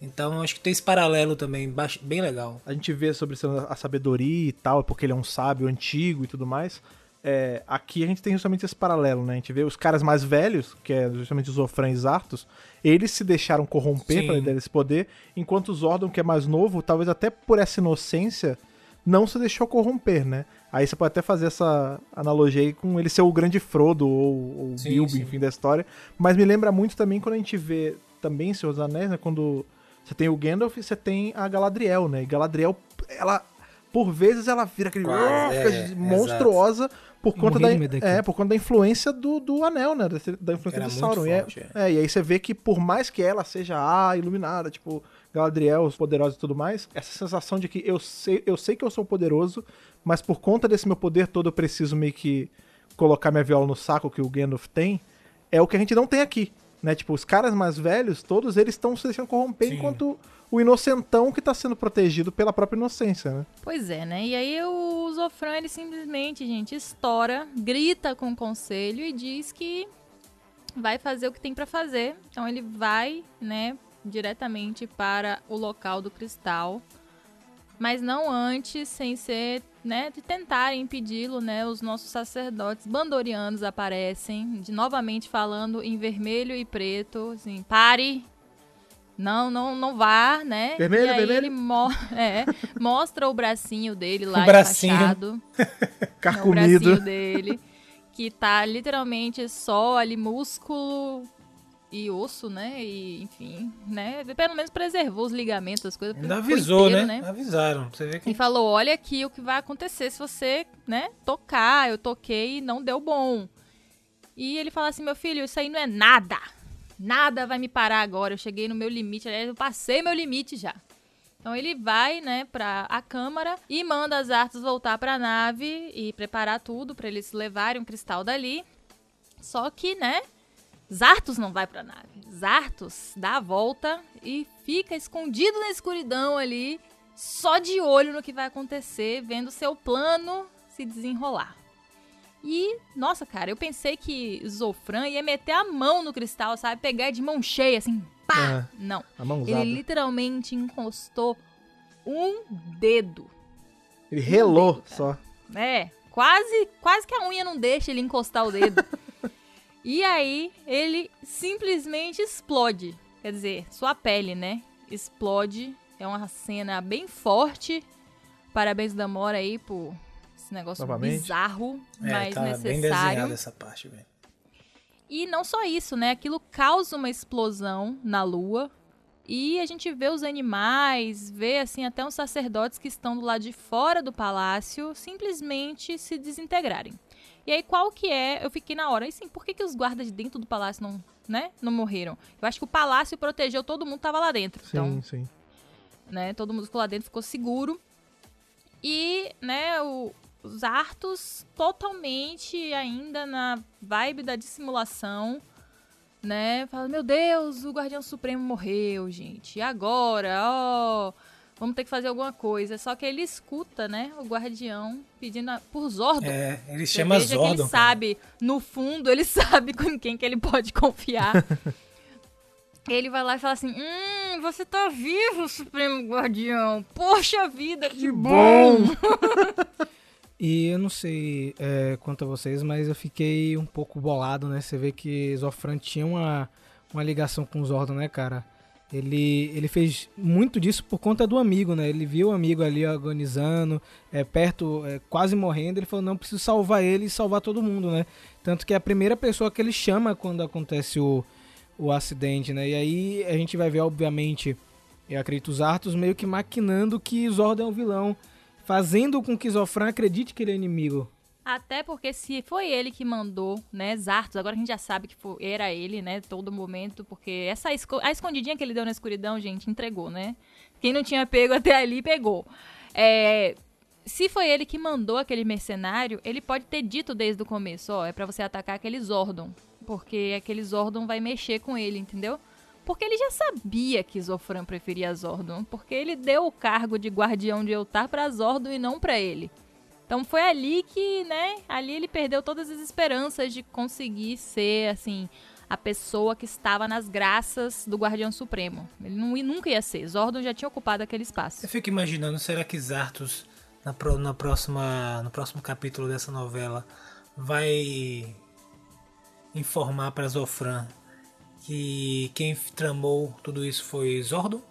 Então eu acho que tem esse paralelo também, bem legal. a gente vê sobre a sabedoria e tal, porque ele é um sábio antigo e tudo mais. É, aqui a gente tem justamente esse paralelo, né? A gente vê os caras mais velhos, que é justamente os Zofran e Zartos, eles se deixaram corromper para dar esse poder, enquanto o Zordon, que é mais novo, talvez até por essa inocência, não se deixou corromper, né? Aí você pode até fazer essa analogia aí com ele ser o grande Frodo ou, ou Sim, Bilbo, sim. enfim, da história. Mas me lembra muito também quando a gente vê também Senhor dos Anéis, né? Quando Você tem o Gandalf e você tem a Galadriel, né? E Galadriel, ela por vezes ela vira aquele Quase, fica é, monstruosa por conta da é, por conta da influência do, do anel, né? Da, da influência Era de Sauron. E é- forte, é. é, e aí você vê que por mais que ela seja a iluminada, tipo Galadriel, os poderosos e tudo mais, essa sensação de que eu sei, eu sei que eu sou poderoso, mas por conta desse meu poder todo eu preciso meio que colocar minha viola no saco que o Gandalf tem, é o que a gente não tem aqui, né? Tipo, os caras mais velhos, todos eles estão se deixando corromper Sim. enquanto o inocentão que tá sendo protegido pela própria inocência, né? Pois é, né? E aí o Zofran, ele simplesmente, gente, estoura, grita com o conselho e diz que vai fazer o que tem pra fazer. Então ele vai, né, diretamente para o local do cristal. Mas não antes, sem ser, né, de tentarem impedi-lo, né? Os nossos sacerdotes bandorianos aparecem, de, novamente falando em vermelho e preto, assim, pare, não, não, não vá, né? Vermelho, e aí vermelho. ele mo é, mostra o bracinho dele lá O bracinho. enfaixado. É o Carcomido. bracinho dele. Que tá literalmente só ali músculo e osso, né? E, enfim, né? Pelo menos preservou os ligamentos, as coisas. Ainda avisou, inteiro, né? Avisaram. Você vê que E falou: olha aqui o que vai acontecer se você, né, tocar. Eu toquei e não deu bom. E ele fala assim: meu filho, isso aí não é nada. Nada vai me parar agora. Eu cheguei no meu limite. Aliás, eu passei meu limite já. Então ele vai, né, pra a câmara e manda as artes voltar pra nave e preparar tudo pra eles levarem um cristal dali. Só que, né, Zartos não vai pra nave. Zartos dá a volta e fica escondido na escuridão ali, só de olho no que vai acontecer, vendo seu plano se desenrolar. E, nossa, cara, eu pensei que Zofran ia meter a mão no cristal, sabe? Pegar de mão cheia, assim, pá! Não. A mãozada. Ele literalmente encostou um dedo. Ele relou dedo, só. É, quase, quase que a unha não deixa ele encostar o dedo. e aí ele simplesmente explode. Quer dizer, sua pele, né? Explode. É uma cena bem forte. Parabéns da Mora aí por esse negócio Novamente. bizarro, é, mas tá bem necessário. desenhada essa parte, velho. E não só isso, né? Aquilo causa uma explosão na lua. E a gente vê os animais, vê assim até uns sacerdotes que estão do lado de fora do palácio simplesmente se desintegrarem. E aí qual que é? Eu fiquei na hora, e sim, por que, que os guardas de dentro do palácio não, né, não morreram? Eu acho que o palácio protegeu todo mundo que tava lá dentro. Sim, Então, sim. né? Todo mundo ficou lá dentro, ficou seguro. E, né, o- os Artos totalmente ainda na vibe da dissimulação, né? Fala, meu Deus, o Guardião Supremo morreu, gente. E agora? Ó, vamos ter que fazer alguma coisa. Só que ele escuta, né, o Guardião pedindo a- por Zordon. É, ele Você chama veja que Zordon. ele sabe, no fundo, ele sabe com quem que ele pode confiar. ele vai lá e fala assim: Hum, você tá vivo, Supremo Guardião. Poxa vida, que, bom. E eu não sei é, quanto a vocês, mas eu fiquei um pouco bolado, né? Você vê que Zofran tinha uma, uma ligação com Zordon, né, cara? Ele, ele fez muito disso por conta do amigo, né? Ele viu o amigo ali agonizando, é, perto, é, quase morrendo. Ele falou: não, preciso salvar ele e salvar todo mundo, né? Tanto que é a primeira pessoa que ele chama quando acontece o, o acidente, né? E aí a gente vai ver, obviamente, eu acredito, os Arthos meio que maquinando que Zordon é o vilão, fazendo com que Zofran acredite que ele é inimigo. Até porque se foi ele que mandou, né, Zartos, agora a gente já sabe que foi- era ele, né, todo momento, porque essa esco- a escondidinha que ele deu na escuridão, gente, entregou, né? Quem não tinha pego até ali, pegou. É, se foi ele que mandou aquele mercenário, ele pode ter dito desde o começo, ó, é pra você atacar aquele Zordon, porque aquele Zordon vai mexer com ele, entendeu? Porque ele já sabia que Zofran preferia Zordon, porque ele deu o cargo de guardião de Eltar pra Zordon e não pra ele. Então foi ali que, né, ali ele perdeu todas as esperanças de conseguir ser, assim, a pessoa que estava nas graças do Guardião Supremo. Ele não, nunca ia ser. Zordon já tinha ocupado aquele espaço. Eu fico imaginando, será que Zartos, na, pro- na próxima, no próximo capítulo dessa novela, vai informar para Zofran que quem tramou tudo isso foi Zordon?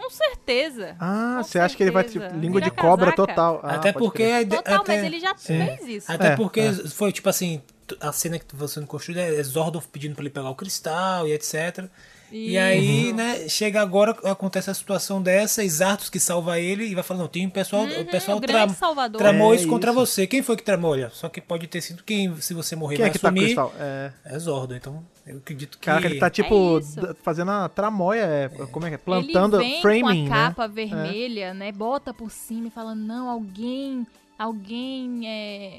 Com certeza. Ah, Com você acha que ele vai tipo, língua de Vira cobra casaca. total. Ah, até porque Total, até, mas ele já É. fez isso. Até É, porque é. foi tipo assim, a cena que você não construiu é Zordon pedindo pra ele pegar o cristal e etc. E aí, né, chega agora, acontece a situação dessa, e Zartos que salva ele e vai falar, não, tem um pessoal, o pessoal o tra- salvador. tramou É isso contra isso. você. Quem foi que tramou? Olha, só que pode ter sido quem, se você morrer, Quem vai é que tá assumir. cristal? É. É Zordo, então eu acredito que... Caraca, ele tá tipo d- fazendo a tramóia, é, como é que é? Plantando ele vem framing, com a né? capa vermelha, né? Bota por cima e fala: não, alguém, alguém é,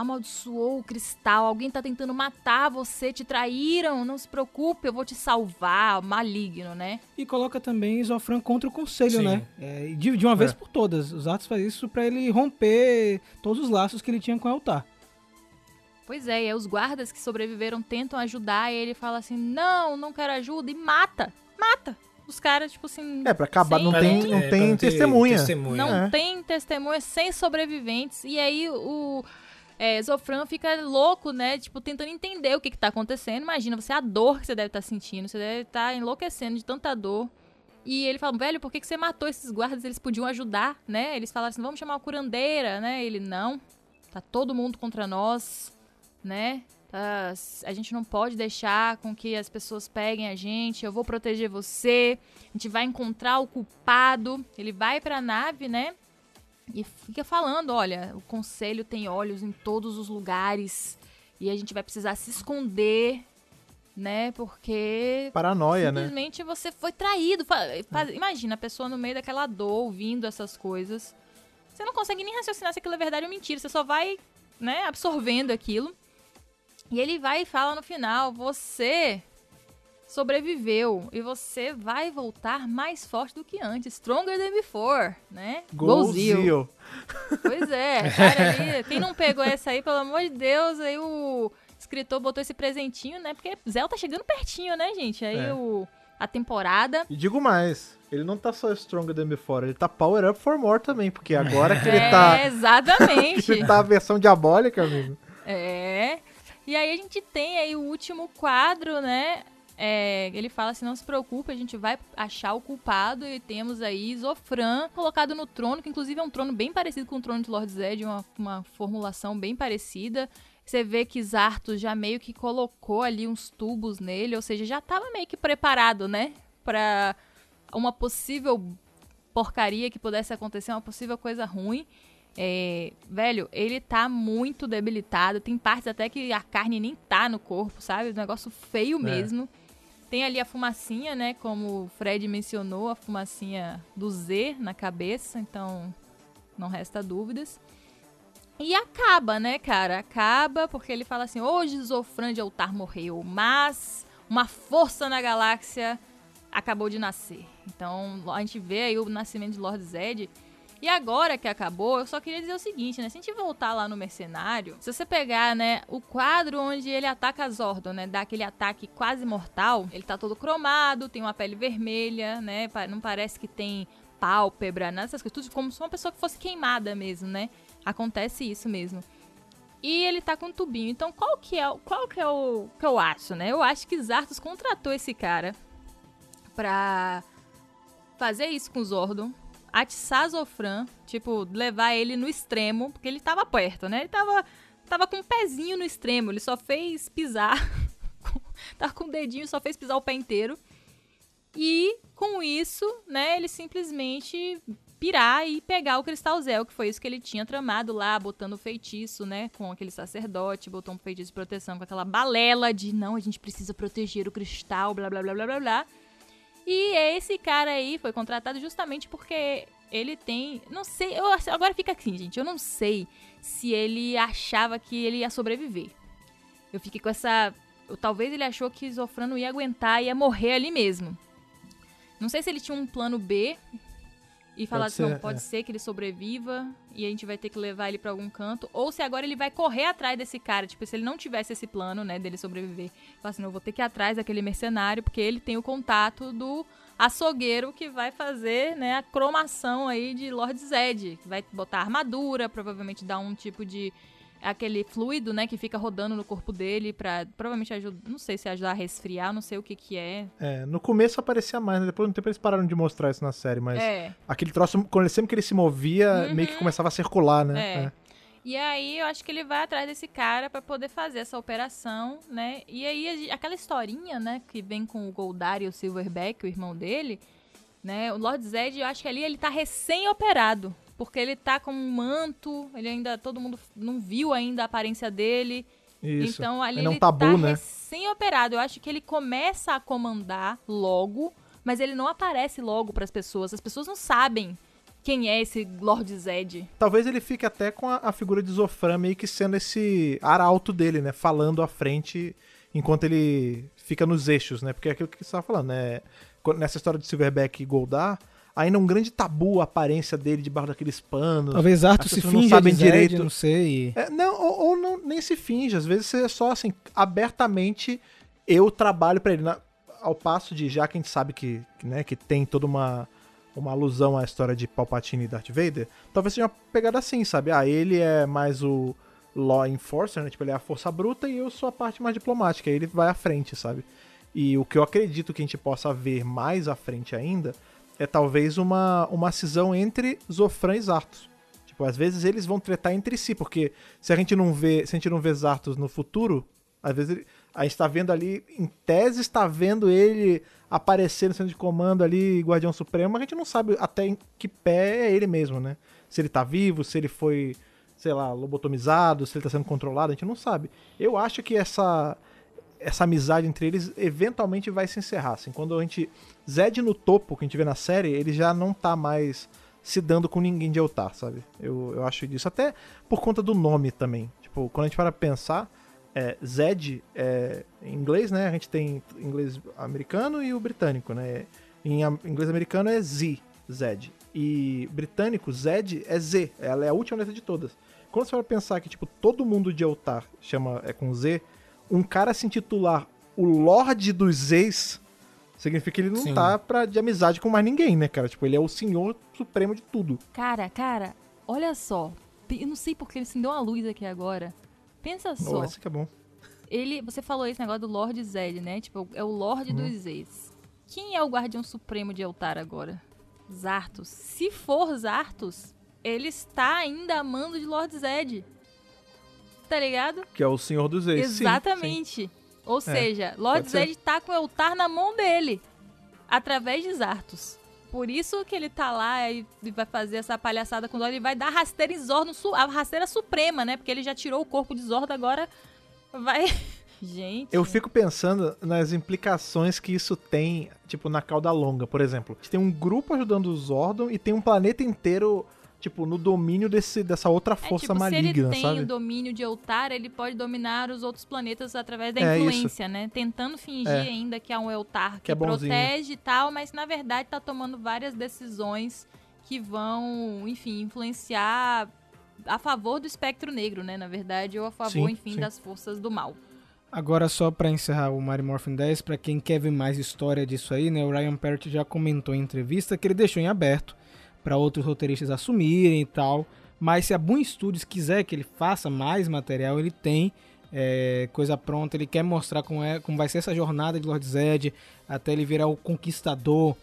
amaldiçoou o cristal, alguém tá tentando matar você, te traíram, não se preocupe, eu vou te salvar, maligno, né? E coloca também Zofran contra o conselho, Sim. né? É, e de, de uma vez É. por todas. Os Atos faz isso pra ele romper todos os laços que ele tinha com o altar. Pois é, e aí os guardas que sobreviveram tentam ajudar e ele fala assim: não, não quero ajuda, e mata, mata. Os caras, tipo assim. É, pra acabar, sem- não tem, é, não tem ter testemunha. testemunha. Não É. tem testemunhas sem sobreviventes. E aí o é, Zofran fica louco, né? Tipo, tentando entender o que, que tá acontecendo. Imagina, você a dor que você deve estar sentindo. Você deve estar enlouquecendo de tanta dor. E ele fala, velho, por que, que você matou esses guardas? Eles podiam ajudar, né? Eles falaram assim, vamos chamar uma curandeira, né? Ele, não. Tá todo mundo contra nós, né? Tá- a gente não pode deixar com que as pessoas peguem a gente. Eu vou proteger você. A gente vai encontrar o culpado. Ele vai pra nave, né? E fica falando, olha, o conselho tem olhos em todos os lugares e a gente vai precisar se esconder, né? Porque Paranoia, né? simplesmente você foi traído. Imagina a pessoa no meio daquela dor, ouvindo essas coisas. Você não consegue nem raciocinar se aquilo é verdade ou mentira. Você só vai, né, absorvendo aquilo. E ele vai e fala no final: Você sobreviveu e você vai voltar mais forte do que antes. Stronger than before, né? Golzinho. Pois é, cara ali, quem não pegou essa aí, pelo amor de Deus, aí o escritor botou esse presentinho, né? Porque Zell tá chegando pertinho, né, gente? Aí É. o, a temporada. E digo mais, ele não tá só Stronger Than Before, ele tá Power Up for More também, porque agora que ele é, tá... exatamente. Ele tá a versão diabólica, amigo. É. E aí a gente tem aí o último quadro, né? É, ele fala assim, não se preocupe, a gente vai achar o culpado e temos aí Zofran colocado no trono, que inclusive é um trono bem parecido com o trono de Lord Zed, uma, uma formulação bem parecida. Você vê que Zartos já meio que colocou ali uns tubos nele, ou seja, já tava meio que preparado, né? Pra uma possível porcaria que pudesse acontecer, uma possível coisa ruim. É, velho, ele tá muito debilitado. Tem partes até que a carne nem tá no corpo, sabe? Um negócio feio mesmo. Tem ali a fumacinha, né? Como o Fred mencionou, a fumacinha do Z na cabeça. Então, não resta dúvidas. E acaba, né, cara? Acaba porque ele fala assim: hoje Zofran de Altar morreu, mas uma força na galáxia acabou de nascer. Então, a gente vê aí o nascimento de Lord Zed. E agora que acabou, eu só queria dizer o seguinte, né? Se a gente voltar lá no Mercenário, se você pegar, né, o quadro onde ele ataca Zordon, né, dá aquele ataque quase mortal, ele tá todo cromado, tem uma pele vermelha, né, não parece que tem pálpebra, nada dessas coisas, tudo como se uma pessoa que fosse queimada mesmo, né? Acontece isso mesmo. E ele tá com um tubinho. Então, qual que é, o- qual que é o que eu acho, né? Eu acho que Zartos contratou esse cara pra fazer isso com o Zordon, atiçar Zofran, tipo, levar ele no extremo, porque ele tava perto, né? Ele tava, tava com um pezinho no extremo, ele só fez pisar, tava com o dedinho, só fez pisar o pé inteiro. E com isso, né, ele simplesmente pirar e pegar o Cristal Zel, que foi isso que ele tinha tramado lá, botando o feitiço, né, com aquele sacerdote, botou um feitiço de proteção com aquela balela de não, a gente precisa proteger o cristal, blá blá blá blá blá blá. E esse cara aí foi contratado justamente porque ele tem, não sei, eu agora fica assim, gente, eu não sei se ele achava que ele ia sobreviver. Eu fiquei com essa, eu- talvez ele achou que Zofran não ia aguentar, ia morrer ali mesmo. Não sei se ele tinha um plano B e falar assim, ser, não, pode é. ser que ele sobreviva e a gente vai ter que levar ele pra algum canto, ou se agora ele vai correr atrás desse cara, tipo, se ele não tivesse esse plano, né, dele sobreviver, falar assim, não, eu vou ter que ir atrás daquele mercenário, porque ele tem o contato do açougueiro que vai fazer, né, a cromação aí de Lord Zed, vai botar armadura, provavelmente dar um tipo de aquele fluido, né, que fica rodando no corpo dele pra provavelmente ajudar, não sei se ajudar a resfriar, não sei o que que é. É, no começo aparecia mais, né? depois de um tempo eles pararam de mostrar isso na série, mas É. aquele troço, sempre que ele se movia, meio que começava a circular, né? É. E aí eu acho que ele vai atrás desse cara pra poder fazer essa operação, né? E aí aquela historinha, né, que vem com o Goldar e o Silverback, o irmão dele, né? O Lord Zed, eu acho que ali ele tá recém-operado, porque ele tá com um manto, ele ainda todo mundo não viu ainda a aparência dele. Isso. Então ali Ainda é um ele tabu, tá né? recém-operado. Eu acho que ele começa a comandar logo, mas ele não aparece logo pras pessoas. As pessoas não sabem quem é esse Lord Zed. Talvez ele fique até com a, a figura de Zofran meio que sendo esse arauto dele, né? Falando à frente enquanto ele fica nos eixos, né? Porque é aquilo que você tava falando, né? Nessa história de Silverback e Goldar, ainda é um grande tabu a aparência dele debaixo daqueles panos. Talvez Arthur se pessoas não sabem direito. não sei. É, não, ou, ou não, nem se finge. Às vezes você é só assim, abertamente eu trabalho pra ele. Na- ao passo de, já que a gente sabe que, né, que tem toda uma, uma alusão à história de Palpatine e Darth Vader, talvez seja uma pegada assim, sabe? Ah, ele é mais o Law Enforcer, né? Tipo, ele é a força bruta e eu sou a parte mais diplomática. Aí ele vai à frente, sabe? E o que eu acredito que a gente possa ver mais à frente ainda é talvez uma, uma cisão entre Zofran e Zartos. Tipo, às vezes eles vão tretar entre si, porque se a gente não vê, se a gente não vê Zartos no futuro, às vezes ele- a gente tá vendo ali, em tese está vendo ele aparecer no centro de comando ali, Guardião Supremo, mas a gente não sabe até em que pé é ele mesmo, né? Se ele tá vivo, se ele foi, sei lá, lobotomizado, se ele tá sendo controlado, a gente não sabe. Eu acho que essa essa amizade entre eles eventualmente vai se encerrar. Assim, quando a gente. Zed no topo, que a gente vê na série, ele já não tá mais se dando com ninguém de Eltar, sabe? Eu, eu acho disso. Até por conta do nome também. Tipo, quando a gente para pensar, é, Zed, é, em inglês, né? A gente tem inglês americano e o britânico, né? Em inglês americano é Z, Zed. E britânico, Zed é Z. Ela é a última letra de todas. Quando você vai pensar que, tipo, todo mundo de Eltar chama, é com Z, um cara se intitular o Lorde dos Z's significa que ele não Sim. tá pra, de amizade com mais ninguém, né, cara? Tipo, ele é o senhor supremo de tudo. Cara, cara, olha só. Eu não sei porque ele acendeu uma luz aqui agora. Pensa só. Oh, esse que é bom. Ele, você falou esse negócio do Lord Zed, né? Tipo, é o Lorde dos Z's. Quem é o Guardião Supremo de Eltar agora? Zartos. Se for Zartos, ele está ainda amando de Lord Zed. Tá ligado? Que é o senhor dos Z's. Sim, sim. Exatamente. Ou seja, Lord. Zed tá com o Eltar na mão dele. Através de Zartos. Por isso que ele tá lá e vai fazer essa palhaçada com o Zordon. Ele vai dar rasteira em Zordon, su- a rasteira suprema, né? Porque ele já tirou o corpo de Zordon, agora vai... Gente... Eu fico pensando nas implicações que isso tem, tipo, na cauda longa, por exemplo. A gente tem um grupo ajudando o Zordon e tem um planeta inteiro, tipo, no domínio desse, dessa outra É, força tipo, se ele maligna, tem sabe? o domínio de Eltar, ele pode dominar os outros planetas através da É, isso. influência, né? Tentando fingir É. ainda que é um Eltar que, Que é bonzinho. protege e tal, mas na verdade tá tomando várias decisões que vão, enfim, influenciar a favor do espectro negro, né? Na verdade, ou a favor, Sim, enfim, sim. das forças do mal. Agora, só pra encerrar o Mario Morphin 10, pra quem quer ver mais história disso aí, né? O Ryan Parrott já comentou em entrevista que ele deixou em aberto pra outros roteiristas assumirem e tal. Mas se a Boom Studios quiser que ele faça mais material, ele tem é, coisa pronta. Ele quer mostrar como, é, como vai ser essa jornada de Lord Zed até ele virar o conquistador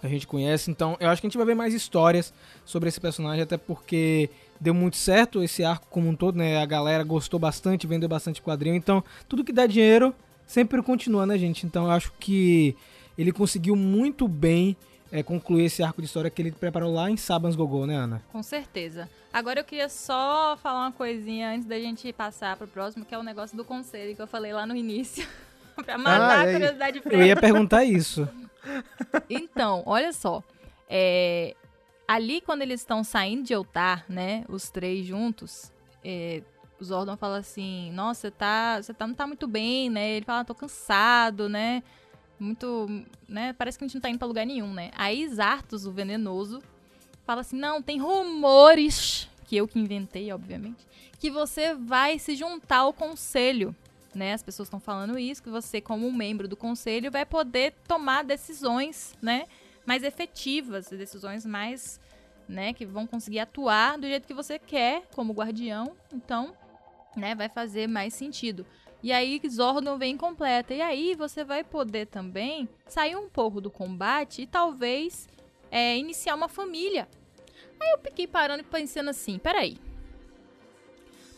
que a gente conhece. Então, eu acho que a gente vai ver mais histórias sobre esse personagem, até porque deu muito certo esse arco como um todo, né? A galera gostou bastante, vendeu bastante quadrinho. Então, tudo que dá dinheiro sempre continua, né, gente? Então, eu acho que ele conseguiu muito bem é, concluir esse arco de história que ele preparou lá em Sabans Gogol, né, Ana? Com certeza. Agora eu queria só falar uma coisinha antes da gente passar pro próximo, que é o negócio do conselho que eu falei lá no início. pra matar Ah, a aí? curiosidade Eu preta. ia perguntar isso. Então, olha só. É, ali, quando eles estão saindo de Eltar, né? Os três juntos, é, o Zordon fala assim: Nossa, você tá, você tá, não tá muito bem, né? Ele fala: "Ah, Tô cansado, né? Muito. né? Parece que a gente não tá indo pra lugar nenhum, né? Aí Zartos, o venenoso, fala assim: Não, tem rumores, que eu que inventei, obviamente, que você vai se juntar ao conselho. Né, as pessoas estão falando isso, que você, como um membro do conselho, vai poder tomar decisões, né? Mais efetivas, decisões mais, né? Que vão conseguir atuar do jeito que você quer, como guardião. Então, né? Vai fazer mais sentido. E aí Zordon vem completa. E aí você vai poder também sair um pouco do combate e talvez é, iniciar uma família. Aí eu fiquei parando e pensando assim, peraí.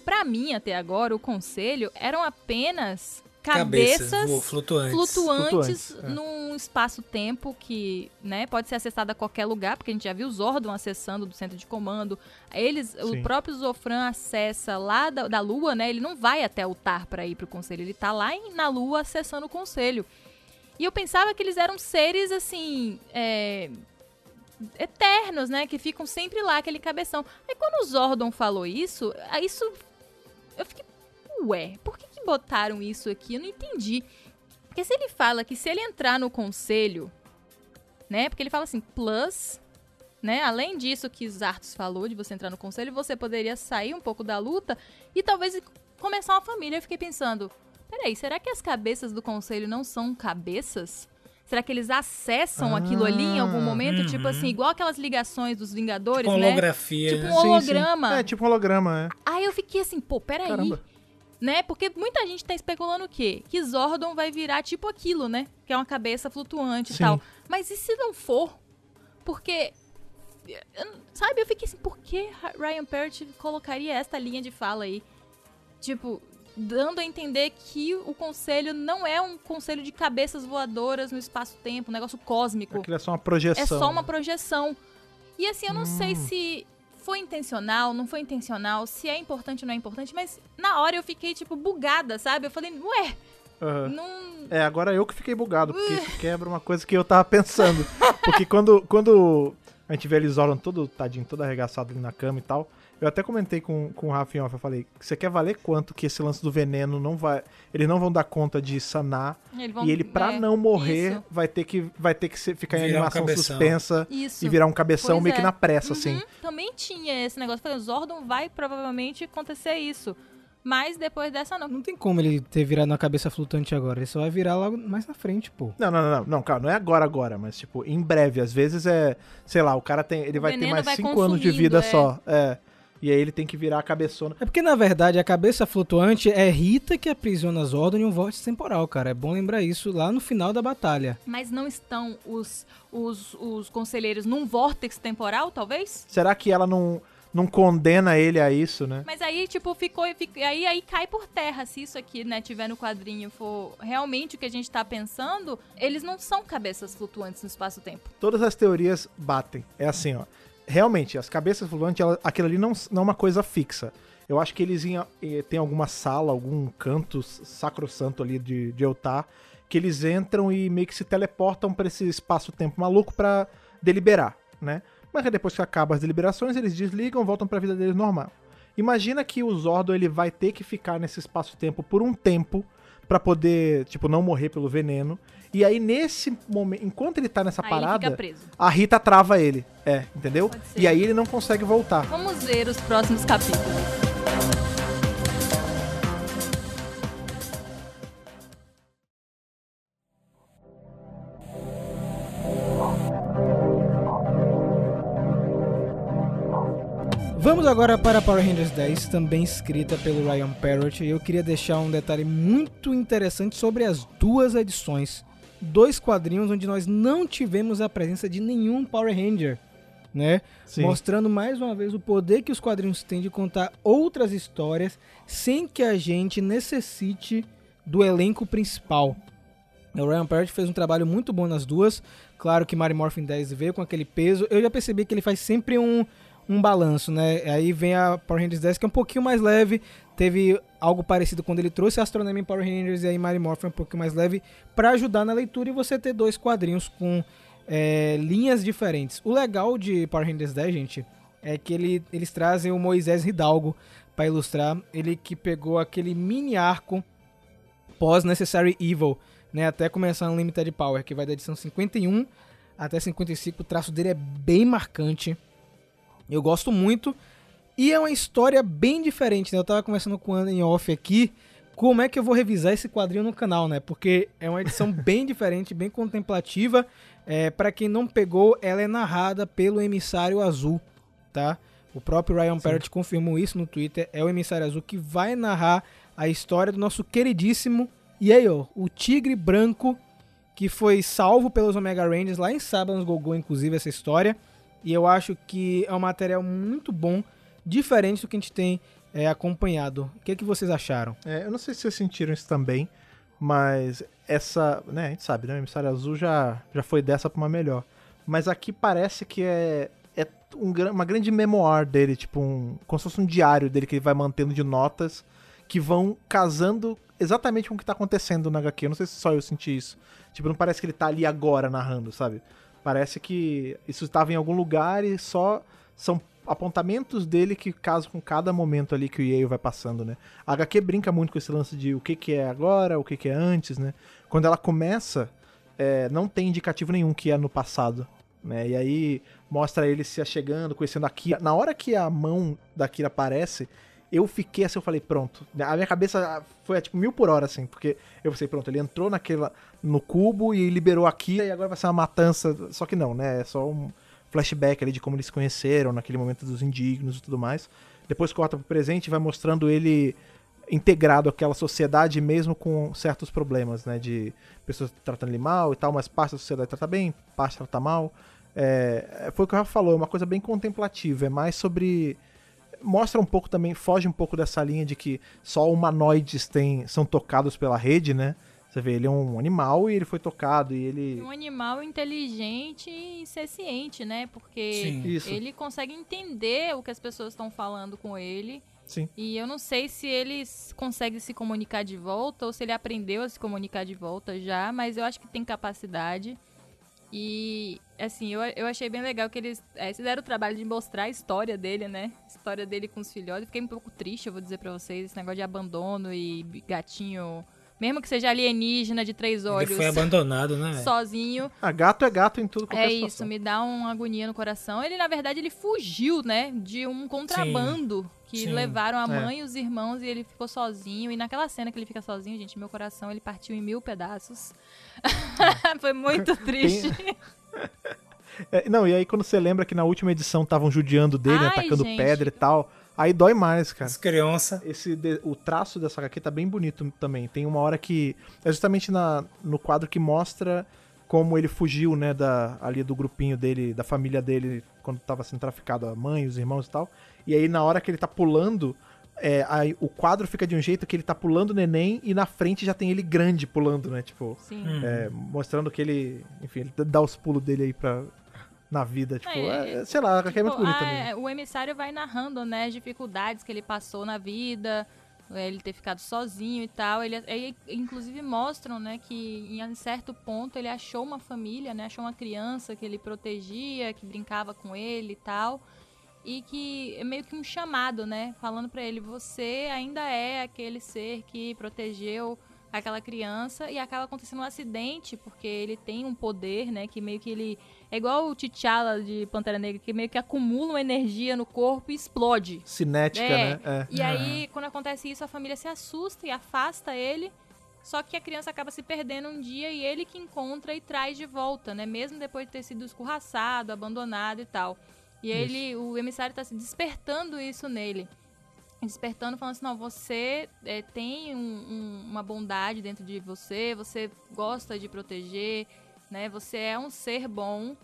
Pra mim, até agora, o conselho eram apenas cabeças, Cabeças flutuantes. flutuantes, Flutuantes, é. num espaço-tempo que né, pode ser acessado a qualquer lugar, porque a gente já viu o Zordon acessando do centro de comando. Eles, o próprio Zofran acessa lá da, da Lua, né? Ele não vai até o Tar para ir pro conselho, ele tá lá em- na Lua acessando o conselho. E eu pensava que eles eram seres assim. é, eternos, né? Que ficam sempre lá, aquele cabeção. Aí quando o Zordon falou isso, isso. Eu fiquei. Ué, por que, que botaram isso aqui? Eu não entendi. Porque se ele fala que se ele entrar no conselho, né? Porque ele fala assim, plus, né? Além disso que Zartos falou, de você entrar no conselho, você poderia sair um pouco da luta e talvez começar uma família. Eu fiquei pensando, peraí, será que as cabeças do conselho não são cabeças? Será que eles acessam aquilo ali em algum momento? uhum. Tipo assim, igual aquelas ligações dos Vingadores, Com né? holografia. Tipo um né? Sim, sim. holograma. É, tipo um holograma, é. Aí eu fiquei assim, pô, peraí. Caramba. Né? Porque muita gente tá especulando o quê? Que Zordon vai virar tipo aquilo, né? Que é uma cabeça flutuante e Sim. tal. Mas e se não for? Porque. Sabe, eu fiquei assim, por que Ryan Perry colocaria esta linha de fala aí? Tipo, dando a entender que o conselho não é um conselho de cabeças voadoras no espaço-tempo, um negócio cósmico. Aquilo é só uma projeção. É só uma projeção. E assim, eu não Hum. sei se foi intencional, não foi intencional, se é importante ou não é importante, mas na hora eu fiquei, tipo, bugada, sabe? Eu falei, ué, Aham. não. É, agora eu que fiquei bugado, porque isso quebra uma coisa que eu tava pensando. Porque quando, quando a gente vê eles Zoran todo tadinho, todo arregaçado ali na cama e tal, eu até comentei com, com o Rafa em off, eu falei, você quer valer quanto que esse lance do veneno não vai... Eles não vão dar conta de sanar, vão- e ele, pra é, não morrer, Isso. vai ter que, vai ter que ser- ficar em Virar um animação cabeção. suspensa isso. e virar um cabeção Pois meio que é. na pressa, Uhum, assim. Também tinha esse negócio. Falei, o Zordon vai provavelmente acontecer isso. Mas depois dessa não. Não tem como ele ter virado uma cabeça flutuante agora. Ele só vai virar logo mais na frente, pô. Não, não, não, não, não, cara, não é agora, agora, mas tipo, em breve. Às vezes é, sei lá, o cara tem, ele O vai ter mais vai 5 anos de vida é. só. É. E aí ele tem que virar a cabeçona. É porque, na verdade, a cabeça flutuante é Rita que aprisiona Zordon em um vórtice temporal, cara. É bom lembrar isso lá no final da batalha. Mas não estão os, os, os conselheiros num vórtex temporal, talvez? Será que ela não, não condena ele a isso, né? Mas aí, tipo, ficou. fic- aí, aí cai por terra. Se isso aqui, né, tiver no quadrinho for realmente o que a gente tá pensando, eles não são cabeças flutuantes no espaço-tempo. Todas as teorias batem. É assim, ó. Realmente, as cabeças flutuantes, ela- aquilo ali não, não é uma coisa fixa. Eu acho que eles iam, eh, tem alguma sala, algum canto sacrossanto ali de, de Eltar, que eles entram e meio que se teleportam pra esse espaço-tempo maluco pra deliberar, né? Mas depois que acabam as deliberações, eles desligam, voltam pra vida deles normal. Imagina que o Zordon ele vai ter que ficar nesse espaço-tempo por um tempo pra poder, tipo, não morrer pelo veneno. E aí nesse momento, enquanto ele tá nessa aí parada, a Rita trava ele. É, entendeu? E aí ele não consegue voltar. Vamos ver os próximos capítulos. Vamos agora para Power Rangers 10, também escrita pelo Ryan Parrott. E eu queria deixar um detalhe muito interessante sobre as duas edições. Dois quadrinhos onde nós não tivemos a presença de nenhum Power Ranger, né? Mostrando mais uma vez o poder que os quadrinhos têm de contar outras histórias sem que a gente necessite do elenco principal. O Ryan Parrott fez um trabalho muito bom nas duas. Claro que Mary Morphin 10 veio com aquele peso. Eu já percebi que ele faz sempre um, um balanço, né? Aí vem a Power Rangers 10 que é um pouquinho mais leve. Teve algo parecido quando ele trouxe a Astronomy em Power Rangers e aí Mary Morphin um pouquinho mais leve para ajudar na leitura e você ter dois quadrinhos com é, linhas diferentes. O legal de Power Rangers 10, gente, é que ele, eles trazem o Moisés Hidalgo para ilustrar. Ele que pegou aquele mini arco pós-Necessary Evil, né? Até começar no Limited Power, que vai da edição 51 até 55. O traço dele é bem marcante. Eu gosto muito. E é uma história bem diferente, né? Eu tava conversando com o Ana em off aqui. Como é que eu vou revisar esse quadrinho no canal, né? Porque é uma edição bem diferente, bem contemplativa. É, para quem não pegou, ela é narrada pelo Emissário Azul, tá? O próprio Ryan Parrott confirmou isso no Twitter. É o Emissário Azul que vai narrar a história do nosso queridíssimo e aí, ó, o Tigre Branco, que foi salvo pelos Omega Rangers lá em Saban's Gogô, inclusive, essa história. E eu acho que é um material muito bom, diferente do que a gente tem é, acompanhado. O que, que vocês acharam? É, eu não sei se vocês sentiram isso também, mas essa, né, a gente sabe, né, o Emissário Azul já, já foi dessa pra uma melhor. Mas aqui parece que é, é um, uma grande memoir dele, tipo um, como se fosse um diário dele que ele vai mantendo de notas que vão casando exatamente com o que tá acontecendo na HQ. Eu não sei se só eu senti isso. Tipo, não parece que ele tá ali agora narrando, sabe? Parece que isso estava em algum lugar e só são apontamentos dele que casam com cada momento ali que o Yale vai passando, né? A HQ brinca muito com esse lance de o que, que é agora, o que, que é antes, né? Quando ela começa, é, não tem indicativo nenhum que é no passado, né? E aí mostra ele se achegando, conhecendo a Kira. Na hora que a mão da Kira aparece, eu fiquei assim, eu falei, pronto. A minha cabeça foi tipo mil por hora, assim, porque eu pensei, pronto, ele entrou naquela, no cubo e liberou aqui, e agora vai ser uma matança. Só que não, né? É só um flashback ali de como eles se conheceram, naquele momento dos indignos e tudo mais. Depois corta pro presente e vai mostrando ele integrado àquela sociedade mesmo com certos problemas, né? De pessoas tratando ele mal e tal, mas parte da sociedade trata bem, parte trata mal. É, foi o que o Rafa falou, é uma coisa bem contemplativa, é mais sobre mostra um pouco também, foge um pouco dessa linha de que só humanoides têm, são tocados pela rede, né? Você vê, ele é um animal e ele foi tocado e ele... Um animal inteligente e ciente, né? Porque Sim. ele consegue entender o que as pessoas estão falando com ele. Sim. E eu não sei se ele consegue se comunicar de volta ou se ele aprendeu a se comunicar de volta já, mas eu acho que tem capacidade. E, assim, eu, eu achei bem legal que eles é, fizeram o trabalho de mostrar a história dele, né? A história dele com os filhotes. Fiquei um pouco triste, eu vou dizer pra vocês, esse negócio de abandono e gatinho mesmo que seja alienígena de três olhos. Ele foi abandonado, né? Sozinho. Ah, gato é gato em tudo É situação. isso, me dá uma agonia no coração. Ele, na verdade, ele fugiu, né? De um contrabando Sim. que Sim. levaram a é. mãe é. e os irmãos e ele ficou sozinho. E naquela cena que ele fica sozinho, gente, meu coração ele partiu em mil pedaços. foi muito triste. É, não, e aí quando você lembra que na última edição estavam judiando dele, Ai, atacando gente. pedra e tal. Aí dói mais, cara. As crianças. Esse o traço dessa HQ tá bem bonito também. Tem uma hora que é justamente na, no quadro que mostra como ele fugiu, né, da ali do grupinho dele, da família dele quando tava sendo traficado, a mãe, os irmãos e tal. E aí na hora que ele tá pulando, é, aí, o quadro fica de um jeito que ele tá pulando o neném e na frente já tem ele grande pulando, né? Tipo, é, mostrando que ele, enfim, ele dá os pulos dele aí pra, na vida. Tipo, é, é, sei lá, tipo, é muito bonito a, O emissário vai narrando, né, as dificuldades que ele passou na vida, é, ele ter ficado sozinho e tal. Ele, ele, inclusive mostram, né, que em certo ponto ele achou uma família, né, achou uma criança que ele protegia, que brincava com ele e tal. E que é meio que um chamado, né, falando para ele, você ainda é aquele ser que protegeu aquela criança e acaba acontecendo um acidente porque ele tem um poder, né, que meio que ele é igual o T'Challa de Pantera Negra, que meio que acumula uma energia no corpo e explode. Cinética, é. né? É. E aí, quando acontece isso, a família se assusta e afasta ele. Só que a criança acaba se perdendo um dia e ele que encontra e traz de volta, né? Mesmo depois de ter sido escorraçado, abandonado e tal. E isso. ele, o emissário está se despertando isso nele. Despertando, falando assim, não, você é, tem um, um, uma bondade dentro de você, você gosta de proteger, né? Você é um ser bom.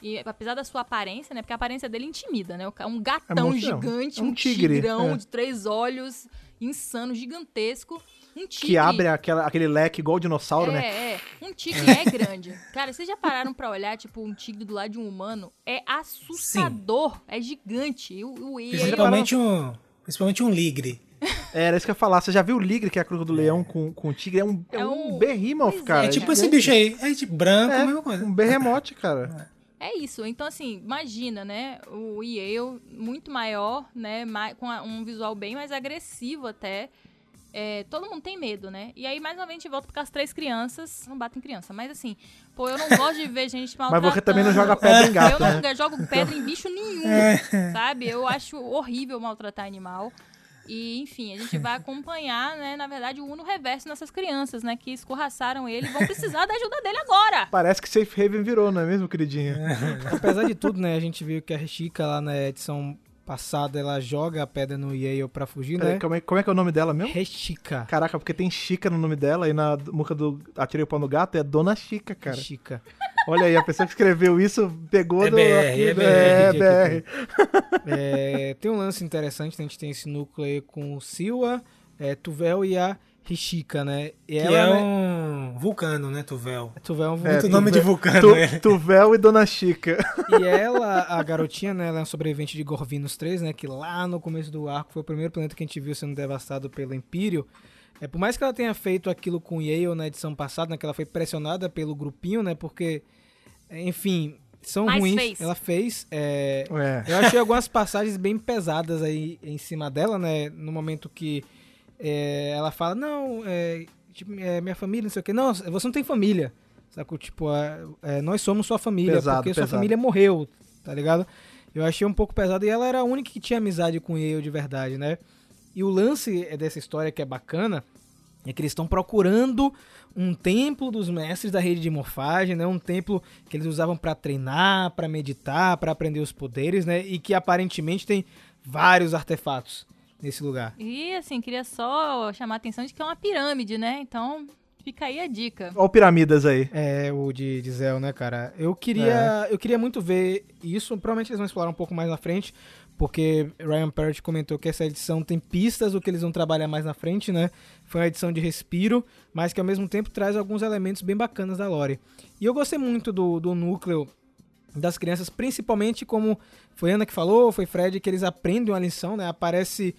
E apesar da sua aparência, né? Porque a aparência dele intimida, né? Um gatão é gigante, é um, um tigre, tigrão é. de três olhos, insano, gigantesco. Um tigre. Que abre aquela, aquele leque igual o dinossauro, é, né? É, é. Um tigre é grande. Cara, vocês já pararam pra olhar, tipo, um tigre do lado de um humano? É assustador. Sim. É gigante. O, o, principalmente, um, principalmente um ligre. É, era isso que eu ia falar. Você já viu o Ligre, que é a cruz do leão com, com o tigre? É um, é, é um, um behemoth, cara. É tipo esse bicho aí. É tipo branco, é, mesma coisa. Um behemoth, cara. É isso. Então, assim, imagina, né? O Yale muito maior, né? Com um visual bem mais agressivo até. É, todo mundo tem medo, né? E aí, mais uma vez, a gente volta porque as três crianças não batem criança. Mas assim, pô, eu não gosto de ver gente maltratando. Mas você também não joga pedra em gato, Eu não né? jogo pedra em bicho nenhum, é. sabe? Eu acho horrível maltratar animal. E, enfim, a gente vai acompanhar, né, na verdade, o Uno reverso nessas crianças, né, que escorraçaram ele vão precisar da ajuda dele agora. Parece que Safe Haven virou, não é mesmo, queridinha? Apesar de tudo, né, a gente viu que a Chica lá na edição passada, ela joga a pedra no Yale pra fugir, né? Como é, como é que é o nome dela mesmo? Rechica. Caraca, porque tem Chica no nome dela e na música do Atirei o Pau no Gato é Dona Chica, cara. Chica. Olha aí, a pessoa que escreveu isso pegou É do. BR, aqui, é BR, é, BR. É, tem um lance interessante, a gente tem esse núcleo aí com o Silva, é, Tuvel e a Rishika, né? E Que ela, é né, um vulcano, né, Tuvel? Tuvel é um É, Muito nome de vulcano, Tu- ele. Tuvel e Dona Chica. E ela, a garotinha, né, ela é uma sobrevivente de Gorvinos 3, né, que lá no começo do arco foi o primeiro planeta que a gente viu sendo devastado pelo Império. É, por mais que ela tenha feito aquilo com Yale na edição passada, né, que ela foi pressionada pelo grupinho, né, porque, enfim, são Mas ruins. fez. Ela fez. é, É. eu achei algumas passagens bem pesadas aí em cima dela, né, no momento que é, ela fala, não, é, tipo, é, minha família, não sei o que, não, você não tem família. Sacou? Tipo, é, é, nós somos sua família, Pesado, porque sua pesado. família morreu, tá ligado? Eu achei um pouco pesado e ela era a única que tinha amizade com Yale de verdade, né? E o lance dessa história que é bacana é que eles estão procurando um templo dos mestres da rede de morfagem, né? Um templo que eles usavam pra treinar, pra meditar, pra aprender os poderes, né? E que aparentemente tem vários artefatos nesse lugar. E assim, queria só chamar a atenção de que é uma pirâmide, né? Então, fica aí a dica. Olha o Piramidas aí. É, o de, de Zel, né, cara? Eu queria, eu queria muito ver isso. Provavelmente eles vão explorar um pouco mais na frente, porque Ryan Parrott comentou que essa edição tem pistas do que eles vão trabalhar mais na frente, né? Foi uma edição de respiro, mas que ao mesmo tempo traz alguns elementos bem bacanas da lore. E eu gostei muito do, do núcleo das crianças, principalmente como foi Ana que falou, foi Fred, que eles aprendem uma lição, né? Aparece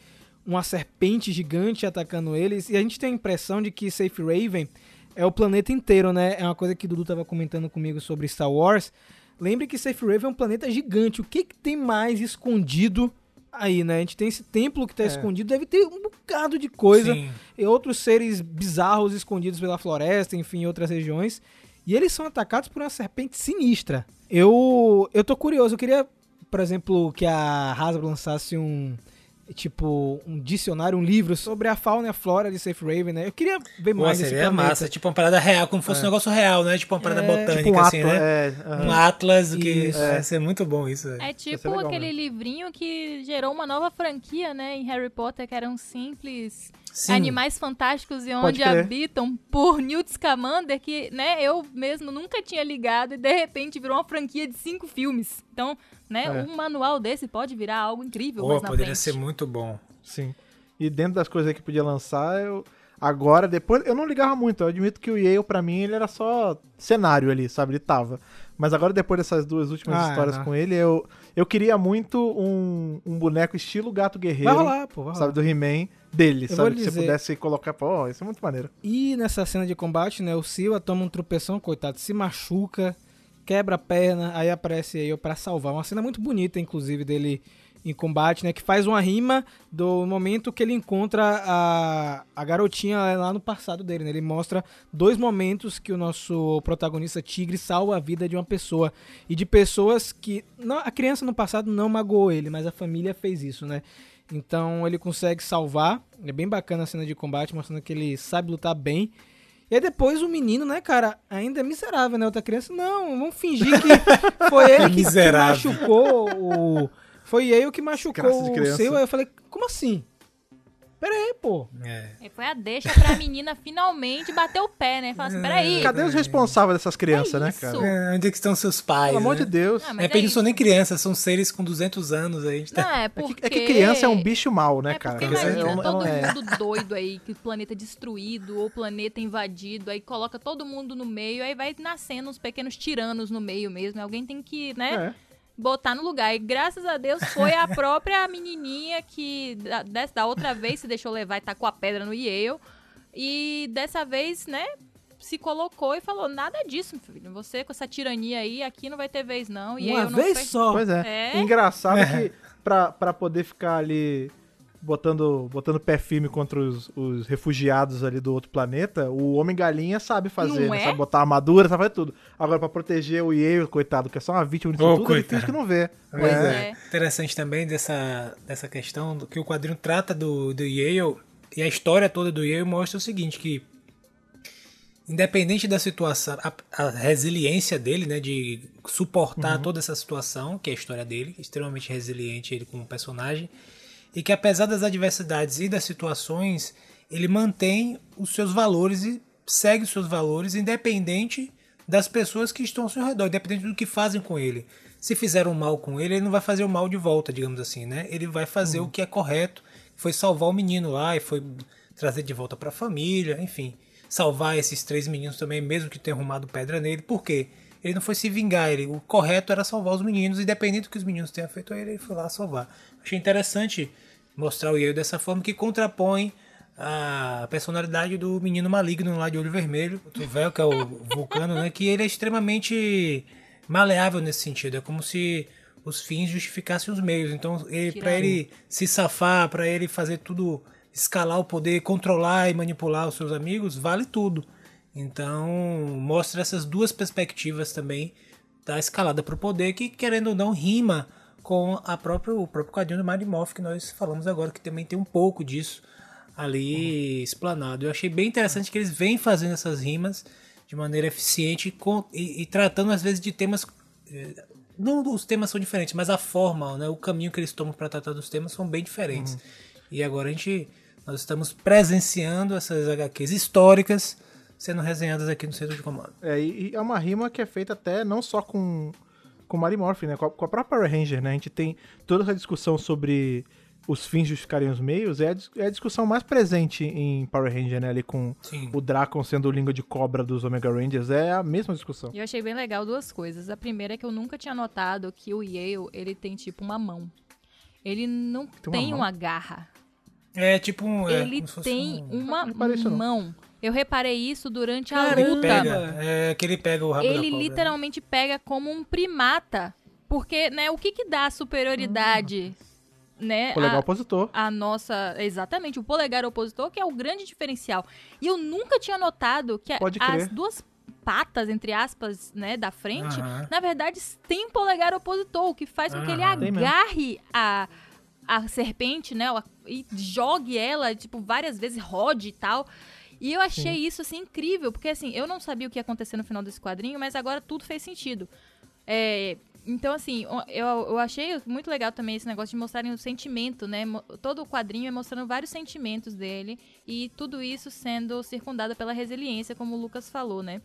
uma serpente gigante atacando eles, e a gente tem a impressão de que Safe Raven é o planeta inteiro, né? É uma coisa que o Dudu tava comentando comigo sobre Star Wars. Lembre que Safe Raven é um planeta gigante. O que, que tem mais escondido aí, né? A gente tem esse templo que tá É. escondido, deve ter um bocado de coisa Sim. e outros seres bizarros escondidos pela floresta, enfim, em outras regiões. E eles são atacados por uma serpente sinistra. Eu, eu tô curioso, eu queria, por exemplo, que a Hasbro lançasse um tipo um dicionário, um livro sobre a fauna e a flora de Safe Raven, né? Eu queria ver Pô, mais esse seria planeta. massa, tipo uma parada real, como fosse um negócio real, né? Tipo uma parada É, botânica, Tipo um assim, ato, né? é, aham. Um atlas, que Isso. vai ser muito bom isso. É tipo legal aquele mesmo. livrinho que gerou uma nova franquia, né, em Harry Potter, que eram simples Sim. animais fantásticos e onde habitam por Newt Scamander, que, né, eu mesmo nunca tinha ligado e de repente virou uma franquia de cinco filmes. Então, né, É. um manual desse pode virar algo incrível Pô, mais na poderia frente. ser muito bom. Sim. E dentro das coisas que podia lançar, eu. Agora, depois, eu não ligava muito. Eu admito que o Yale, pra mim, ele era só cenário ali, sabe? Ele tava. Mas agora, depois dessas duas últimas Ah, histórias não. com ele, eu, eu queria muito um, um boneco estilo Gato Guerreiro. Vai rolar, pô, vai rolar. Sabe, do He-Man dele, Eu sabe? Que você pudesse colocar, pô, isso é muito maneiro. E nessa cena de combate, né, o Silva toma um tropeção, coitado, se machuca, quebra a perna, aí aparece aí pra salvar. Uma cena muito bonita, inclusive, dele em combate, né, que faz uma rima do momento que ele encontra a, a garotinha lá no passado dele, né? Ele mostra dois momentos que o nosso protagonista Tigre salva a vida de uma pessoa e de pessoas que não, a criança no passado não magoou ele, mas a família fez isso, né? Então ele consegue salvar. É bem bacana a cena de combate, mostrando que ele sabe lutar bem. E aí depois o menino, né, cara, ainda é miserável, né? Outra criança, não, vamos fingir que foi ele que, que Miserável. machucou o. Foi ele que machucou o criança. seu. Aí eu falei, como assim? Pera aí, pô. É. E foi a deixa pra menina finalmente bater o pé, né? Falar assim, peraí. Cadê os responsáveis dessas crianças, né, isso? cara? É, onde é que estão seus pais? Pelo amor né? de Deus. Ah, De mas repente é não são nem crianças, são seres com 200 anos aí. Tá... Não, é É porque... que, é que criança é um bicho mau, né, É cara? porque imagina é todo é- mundo doido aí, que o planeta destruído, ou o planeta invadido, aí coloca todo mundo no meio, aí vai nascendo uns pequenos tiranos no meio mesmo. Alguém tem que, né, É. botar no lugar. E graças a Deus foi a própria menininha que da, dessa- da outra vez se deixou levar e tacou a pedra no Yale. E dessa vez, né, se colocou e falou, nada disso, meu filho. Você com essa tirania aí, aqui não vai ter vez não. E Uma eu não vez foi- só. Pois é. É. Engraçado É. que pra, pra poder ficar ali botando, botando pé firme contra os, os refugiados ali do outro planeta, o Homem-Galinha sabe fazer, né? é? Sabe botar armadura, sabe fazer tudo. Agora, pra proteger o Yale, coitado, que é só uma vítima disso Ô, tudo, ele coitado. finge que não vê. Pois É. é. Interessante também dessa, dessa questão do que o quadrinho trata do, do Yale e a história toda do Yale mostra o seguinte, que independente da situação, a, a resiliência dele, né, de suportar toda essa situação, que é a história dele, extremamente resiliente ele como personagem, e que apesar das adversidades e das situações, ele mantém os seus valores e segue os seus valores independente das pessoas que estão ao seu redor, independente do que fazem com ele. Se fizeram mal com ele, ele não vai fazer o mal de volta, digamos assim, né? Ele vai fazer Uhum. o que é correto, foi salvar o menino lá e foi trazer de volta para a família, enfim, salvar esses três meninos também, mesmo que tenham arrumado pedra nele. Por quê? Ele não foi se vingar, ele, o correto era salvar os meninos, independente do que os meninos tenham feito a ele, ele foi lá salvar. Achei interessante mostrar o Yale dessa forma que contrapõe a personalidade do menino maligno lá de olho vermelho, o Tuvel, que é o vulcano, né? Que ele é extremamente maleável nesse sentido. É como se os fins justificassem os meios. Então, ele, para ele se safar, para ele fazer tudo, escalar o poder, controlar e manipular os seus amigos, vale tudo. Então, mostra essas duas perspectivas também da escalada para o poder, que querendo ou não rima com a própria, o próprio quadrinho do Morph que nós falamos agora, que também tem um pouco disso ali explanado. Eu achei bem interessante que eles vêm fazendo essas rimas de maneira eficiente com- e, e tratando às vezes de temas. eh, Não os temas são diferentes, mas a forma, né, o caminho que eles tomam para tratar dos temas são bem diferentes. E agora a gente. Nós estamos presenciando essas HQs históricas sendo resenhadas aqui no centro de comando. É, e é uma rima que é feita até não só com, com Mary Morphin, né? Com a, com a própria Power Ranger, né? A gente tem toda essa discussão sobre os fins justificarem os meios. É a, é a discussão mais presente em Power Ranger, né? Ali com Sim. o Dracon sendo o língua de cobra dos Omega Rangers. É a mesma discussão. E eu achei bem legal duas coisas. A primeira é que eu nunca tinha notado que o Yale, ele tem tipo uma mão. Ele não Tem tem, uma uma, mão? garra. É tipo um. é, ele fosse tem um- uma mão. Eu reparei isso durante a Caramba! Ele luta. pega, é que ele pega o rabo Ele né? literalmente pega como um primata. Porque, né, o que que dá superioridade, né? Polegar a- opositor. a nossa. Exatamente, o polegar opositor, que é o grande diferencial. E eu nunca tinha notado que a- as duas patas, entre aspas, né, da frente, na verdade, tem polegar opositor, o que faz com que ele agarre a, a serpente, né, e jogue ela, tipo, várias vezes, rode e tal. E eu achei isso, assim, incrível, porque, assim, eu não sabia o que ia acontecer no final desse quadrinho, mas agora tudo fez sentido. É, então, assim, eu, eu achei muito legal também esse negócio de mostrarem o sentimento, né? Todo o quadrinho é mostrando vários sentimentos dele e tudo isso sendo circundado pela resiliência, como o Lucas falou, né?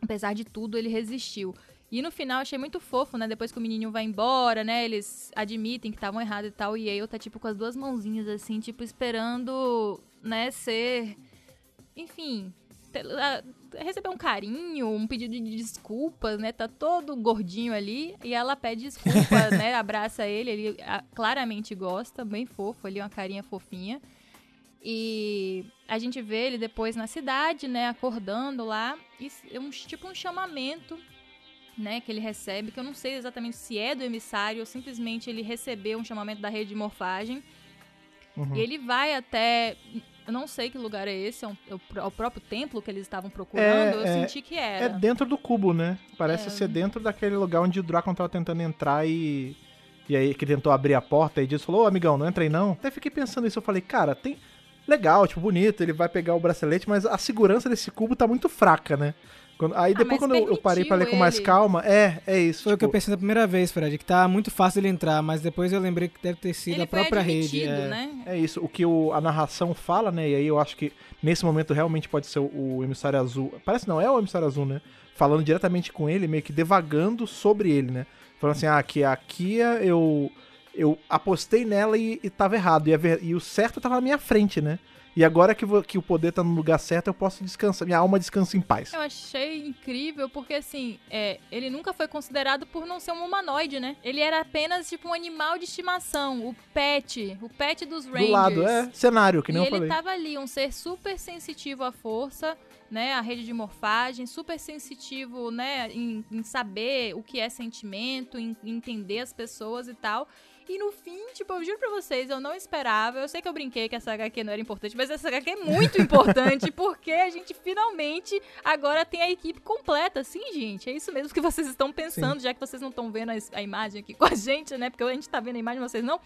Apesar de tudo, ele resistiu. E no final, achei muito fofo, né? Depois que o menininho vai embora, né? Eles admitem que estavam errados e tal. E Yale tá, tipo, com as duas mãozinhas, assim, tipo, esperando, né? Ser... Enfim... Receber um carinho, um pedido de desculpas, né? Tá todo gordinho ali. E ela pede desculpa, né? Abraça ele. Ele claramente gosta. Bem fofo ali, uma carinha fofinha. E a gente vê ele depois na cidade, né, acordando lá, e é um tipo um chamamento, né, que ele recebe, que eu não sei exatamente se é do emissário ou simplesmente ele recebeu um chamamento da rede de morfagem. Uhum. E ele vai até eu não sei que lugar é esse, é, um- é o, é o próprio templo que eles estavam procurando, eu é- senti que É era. dentro do cubo, né? Parece É. ser dentro daquele lugar onde o Dracon tava tentando entrar e. E aí que tentou abrir a porta e disse, falou, ô amigão, não entra aí não. Até fiquei pensando nisso, eu falei, cara, tem. Legal, tipo, bonito, ele vai pegar o bracelete, mas a segurança desse cubo tá muito fraca, né? Quando- aí depois mas quando eu, eu parei pra ler com mais permitiu calma, é, é isso. Foi o que eu tipo, pensei da primeira vez, Fred, que tá muito fácil ele entrar, mas depois eu lembrei que deve ter sido ele a própria rede. é. né? É isso, o que o- a narração fala, né? E aí eu acho que nesse momento realmente pode ser o, o emissário azul. Parece não, é o emissário azul, né? Falando diretamente com ele, meio que devagando sobre ele, né? Falando assim, ah, que a Kia eu, eu apostei nela e, e tava errado. E, a e o certo tava na minha frente, né? E agora que, vo- que o poder tá no lugar certo, eu posso descansar. Minha alma descansa em paz. Eu achei incrível porque, assim, é, ele nunca foi considerado por não ser um humanoide, né? Ele era apenas, tipo, um animal de estimação, o pet, o pet dos Rangers. Do lado, é cenário, que e nem eu ele falei. tava ali, um ser super sensitivo à força, né? A rede de morfagem, super sensitivo, né? Em, em saber o que é sentimento, em, em entender as pessoas e tal. E no fim, tipo, eu juro pra vocês, eu não esperava. Eu sei que eu brinquei que essa HQ não era importante, mas essa HQ é muito importante, porque a gente finalmente agora tem a equipe completa. Sim, gente, é isso mesmo que vocês estão pensando, já que vocês não estão vendo a, a imagem aqui com a gente, né? Porque a gente tá vendo a imagem, vocês não.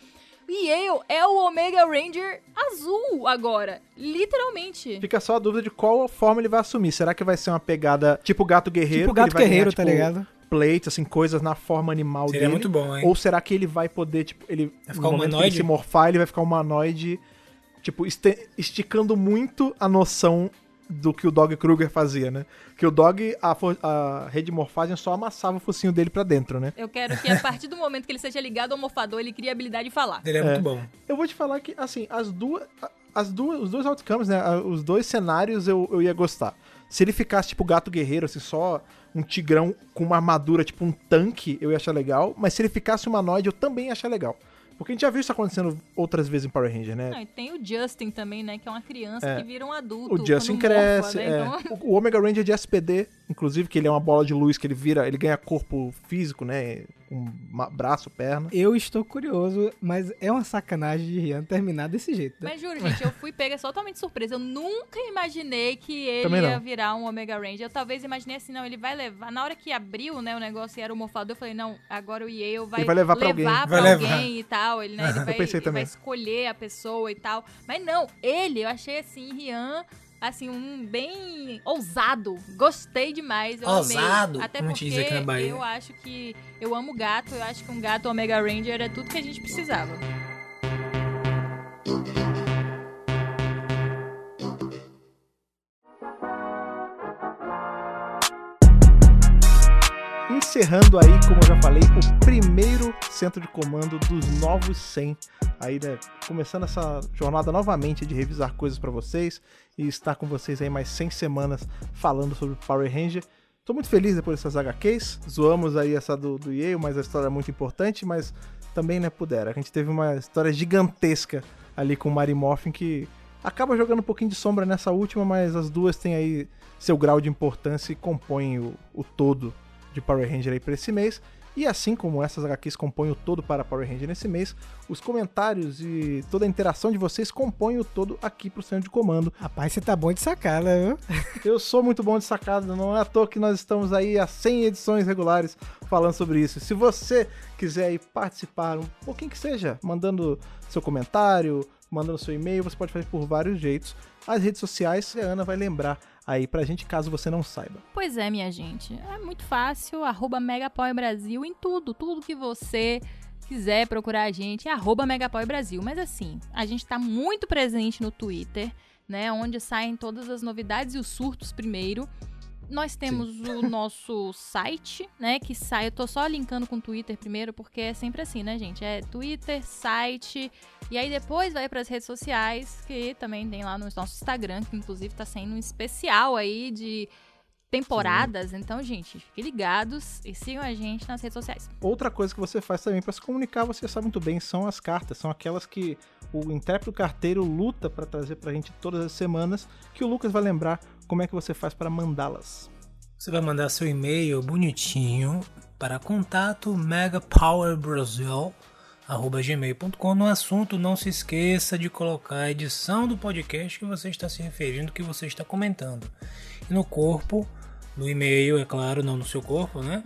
E eu é o Omega Ranger azul agora. Literalmente. Fica só a dúvida de qual forma ele vai assumir. Será que vai ser uma pegada tipo gato guerreiro? Tipo que ele gato vai guerreiro, ganhar, tá tipo, ligado? Plates, assim, coisas na forma animal Seria dele. muito bom, hein? Ou será que ele vai poder, tipo, ele. Vai no ficar momento que humanoide? ele se morfar, ele vai ficar humanoide, tipo, este- esticando muito a noção do que o Dog Kruger fazia, né? Que o Dog, a, a rede de morfagem só amassava o focinho dele pra dentro, né? Eu quero que a partir do momento que ele seja ligado ao morfador, ele crie a habilidade de falar. Ele é, muito bom. Eu vou te falar que, assim, as duas. As duas os dois outcomes, né? Os dois cenários eu, eu ia gostar. Se ele ficasse, tipo, gato guerreiro, assim, só um tigrão com uma armadura, tipo um tanque, eu ia achar legal. Mas se ele ficasse humanoide, eu também ia achar legal. Porque a gente já viu isso acontecendo outras vezes em Power Ranger, né? Não, e tem o Justin também, né? Que é uma criança É. que vira um adulto. O Justin cresce. morfa, né? é. Então, O o Omega Ranger de SPD, inclusive, que ele é uma bola de luz que ele vira, ele ganha corpo físico, né? Ma- braço, perna. Eu estou curioso, mas é uma sacanagem de Rian terminar desse jeito. né? Mas juro, gente, eu fui pega totalmente surpresa. Eu nunca imaginei que ele ia virar um Omega Ranger. Eu talvez imaginei assim, não, ele vai levar. Na hora que abriu, né, o negócio e era o morfador, eu falei, não, agora o Yale vai, Ele vai levar pra alguém. pra Vai alguém levar. e tal. Ele, né, ele vai, pensei ele também. vai escolher a pessoa e tal. Mas não, ele, eu achei assim, Rian. Assim, um bem ousado. Gostei demais. Eu Ousado? amei. Até Como porque gente diz aqui na Bahia. eu acho que. Eu amo gato. Eu acho que um gato Omega Ranger é tudo que a gente precisava. Encerrando aí, como eu já falei, o primeiro centro de comando dos novos 100. Aí, né, começando essa jornada novamente de revisar coisas pra vocês e estar com vocês aí mais 100 semanas falando sobre Power Ranger. Tô muito feliz depois dessas HQs. Zoamos aí essa do, do Yale, mas a história é muito importante, mas também, né, pudera. A gente teve uma história gigantesca ali com o Mary Morphin que acaba jogando um pouquinho de sombra nessa última, mas as duas têm aí seu grau de importância e compõem o, o todo de Power Ranger aí para esse mês. E assim como essas HQs compõem o todo para Power Ranger nesse mês, os comentários e toda a interação de vocês compõem o todo aqui pro centro de comando. Rapaz, você tá bom de sacada, viu? Eu sou muito bom de sacada, não é à toa que nós estamos aí há 100 edições regulares falando sobre isso. Se você quiser aí participar, um pouquinho que seja, mandando seu comentário, mandando seu e-mail, você pode fazer por vários jeitos. As redes sociais, a Ana vai lembrar aí pra gente, caso você não saiba. Pois é, minha gente. É muito fácil. Arroba Brasil em tudo. Tudo que você quiser procurar a gente é arroba Brasil. Mas assim, a gente tá muito presente no Twitter, né? Onde saem todas as novidades e os surtos primeiro. Nós temos o nosso site, né? Que sai. Eu tô só linkando com o Twitter primeiro, porque é sempre assim, né, gente? É Twitter, site. E aí depois vai para as redes sociais, que também tem lá no nosso Instagram, que inclusive tá sendo um especial aí de temporadas. Então, gente, fiquem ligados e sigam a gente nas redes sociais. Outra coisa que você faz também para se comunicar, você sabe muito bem, são as cartas. São aquelas que o intérprete carteiro luta para trazer pra gente todas as semanas, que o Lucas vai lembrar como é que você faz para mandá-las. Você vai mandar seu e-mail bonitinho para contato megapowerbrasil@gmail.com. No assunto, não se esqueça de colocar a edição do podcast que você está se referindo, que você está comentando. E no corpo, no e-mail, é claro, não no seu corpo, né?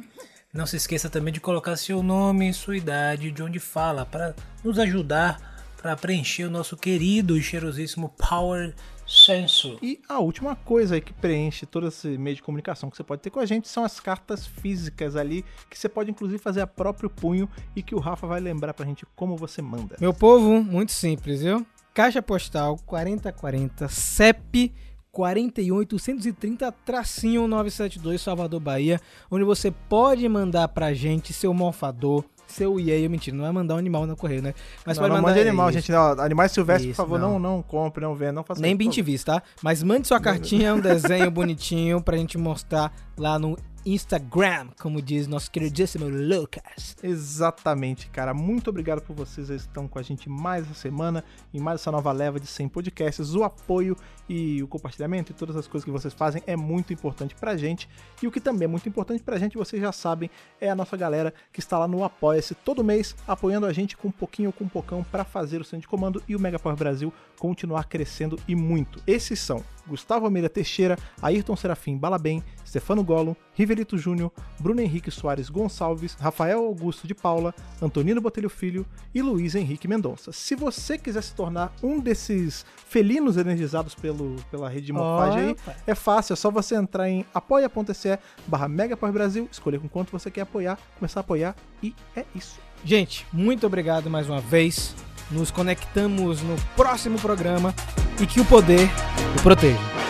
Não se esqueça também de colocar seu nome, sua idade, de onde fala, para nos ajudar para preencher o nosso querido e cheirosíssimo Power Censo. E a última coisa aí que preenche todo esse meio de comunicação que você pode ter com a gente são as cartas físicas ali, que você pode inclusive fazer a próprio punho e que o Rafa vai lembrar pra gente como você manda. Meu povo, muito simples, viu? Caixa postal 4040 CEP 48130 tracinho 972 Salvador, Bahia, onde você pode mandar pra gente seu morfador, seu Yale, mentira, não vai mandar um animal no correio, né? Mas não, pode não mandar mande animal, isso. gente. Não, animais silvestres, Isso, por favor, não. não, não compre, não venda, não faça Nem bintivis, tá? Mas mande sua cartinha, um desenho bonitinho pra gente mostrar lá no Instagram, como diz nosso queridíssimo Lucas. Exatamente, cara. Muito obrigado por vocês que estão com a gente mais essa semana e mais essa nova leva de 100 podcasts. O apoio e o compartilhamento e todas as coisas que vocês fazem é muito importante pra gente. E o que também é muito importante pra gente, vocês já sabem, é a nossa galera que está lá no Apoia-se todo mês, apoiando a gente com um pouquinho ou com um pocão pra fazer o centro de comando e o Mega Power Brasil continuar crescendo e muito. Esses são Gustavo Almeida Teixeira, Ayrton Serafim Balabem, Stefano Gollum, Rivelito Júnior, Bruno Henrique Soares Gonçalves, Rafael Augusto de Paula, Antonino Botelho Filho e Luiz Henrique Mendonça. Se você quiser se tornar um desses felinos energizados pelo, pela rede de morfagem aí, é fácil, é só você entrar em apoia.se barra Brasil, escolher com quanto você quer apoiar, começar a apoiar e é isso. Gente, muito obrigado mais uma vez. Nos conectamos no próximo programa e que o poder o proteja.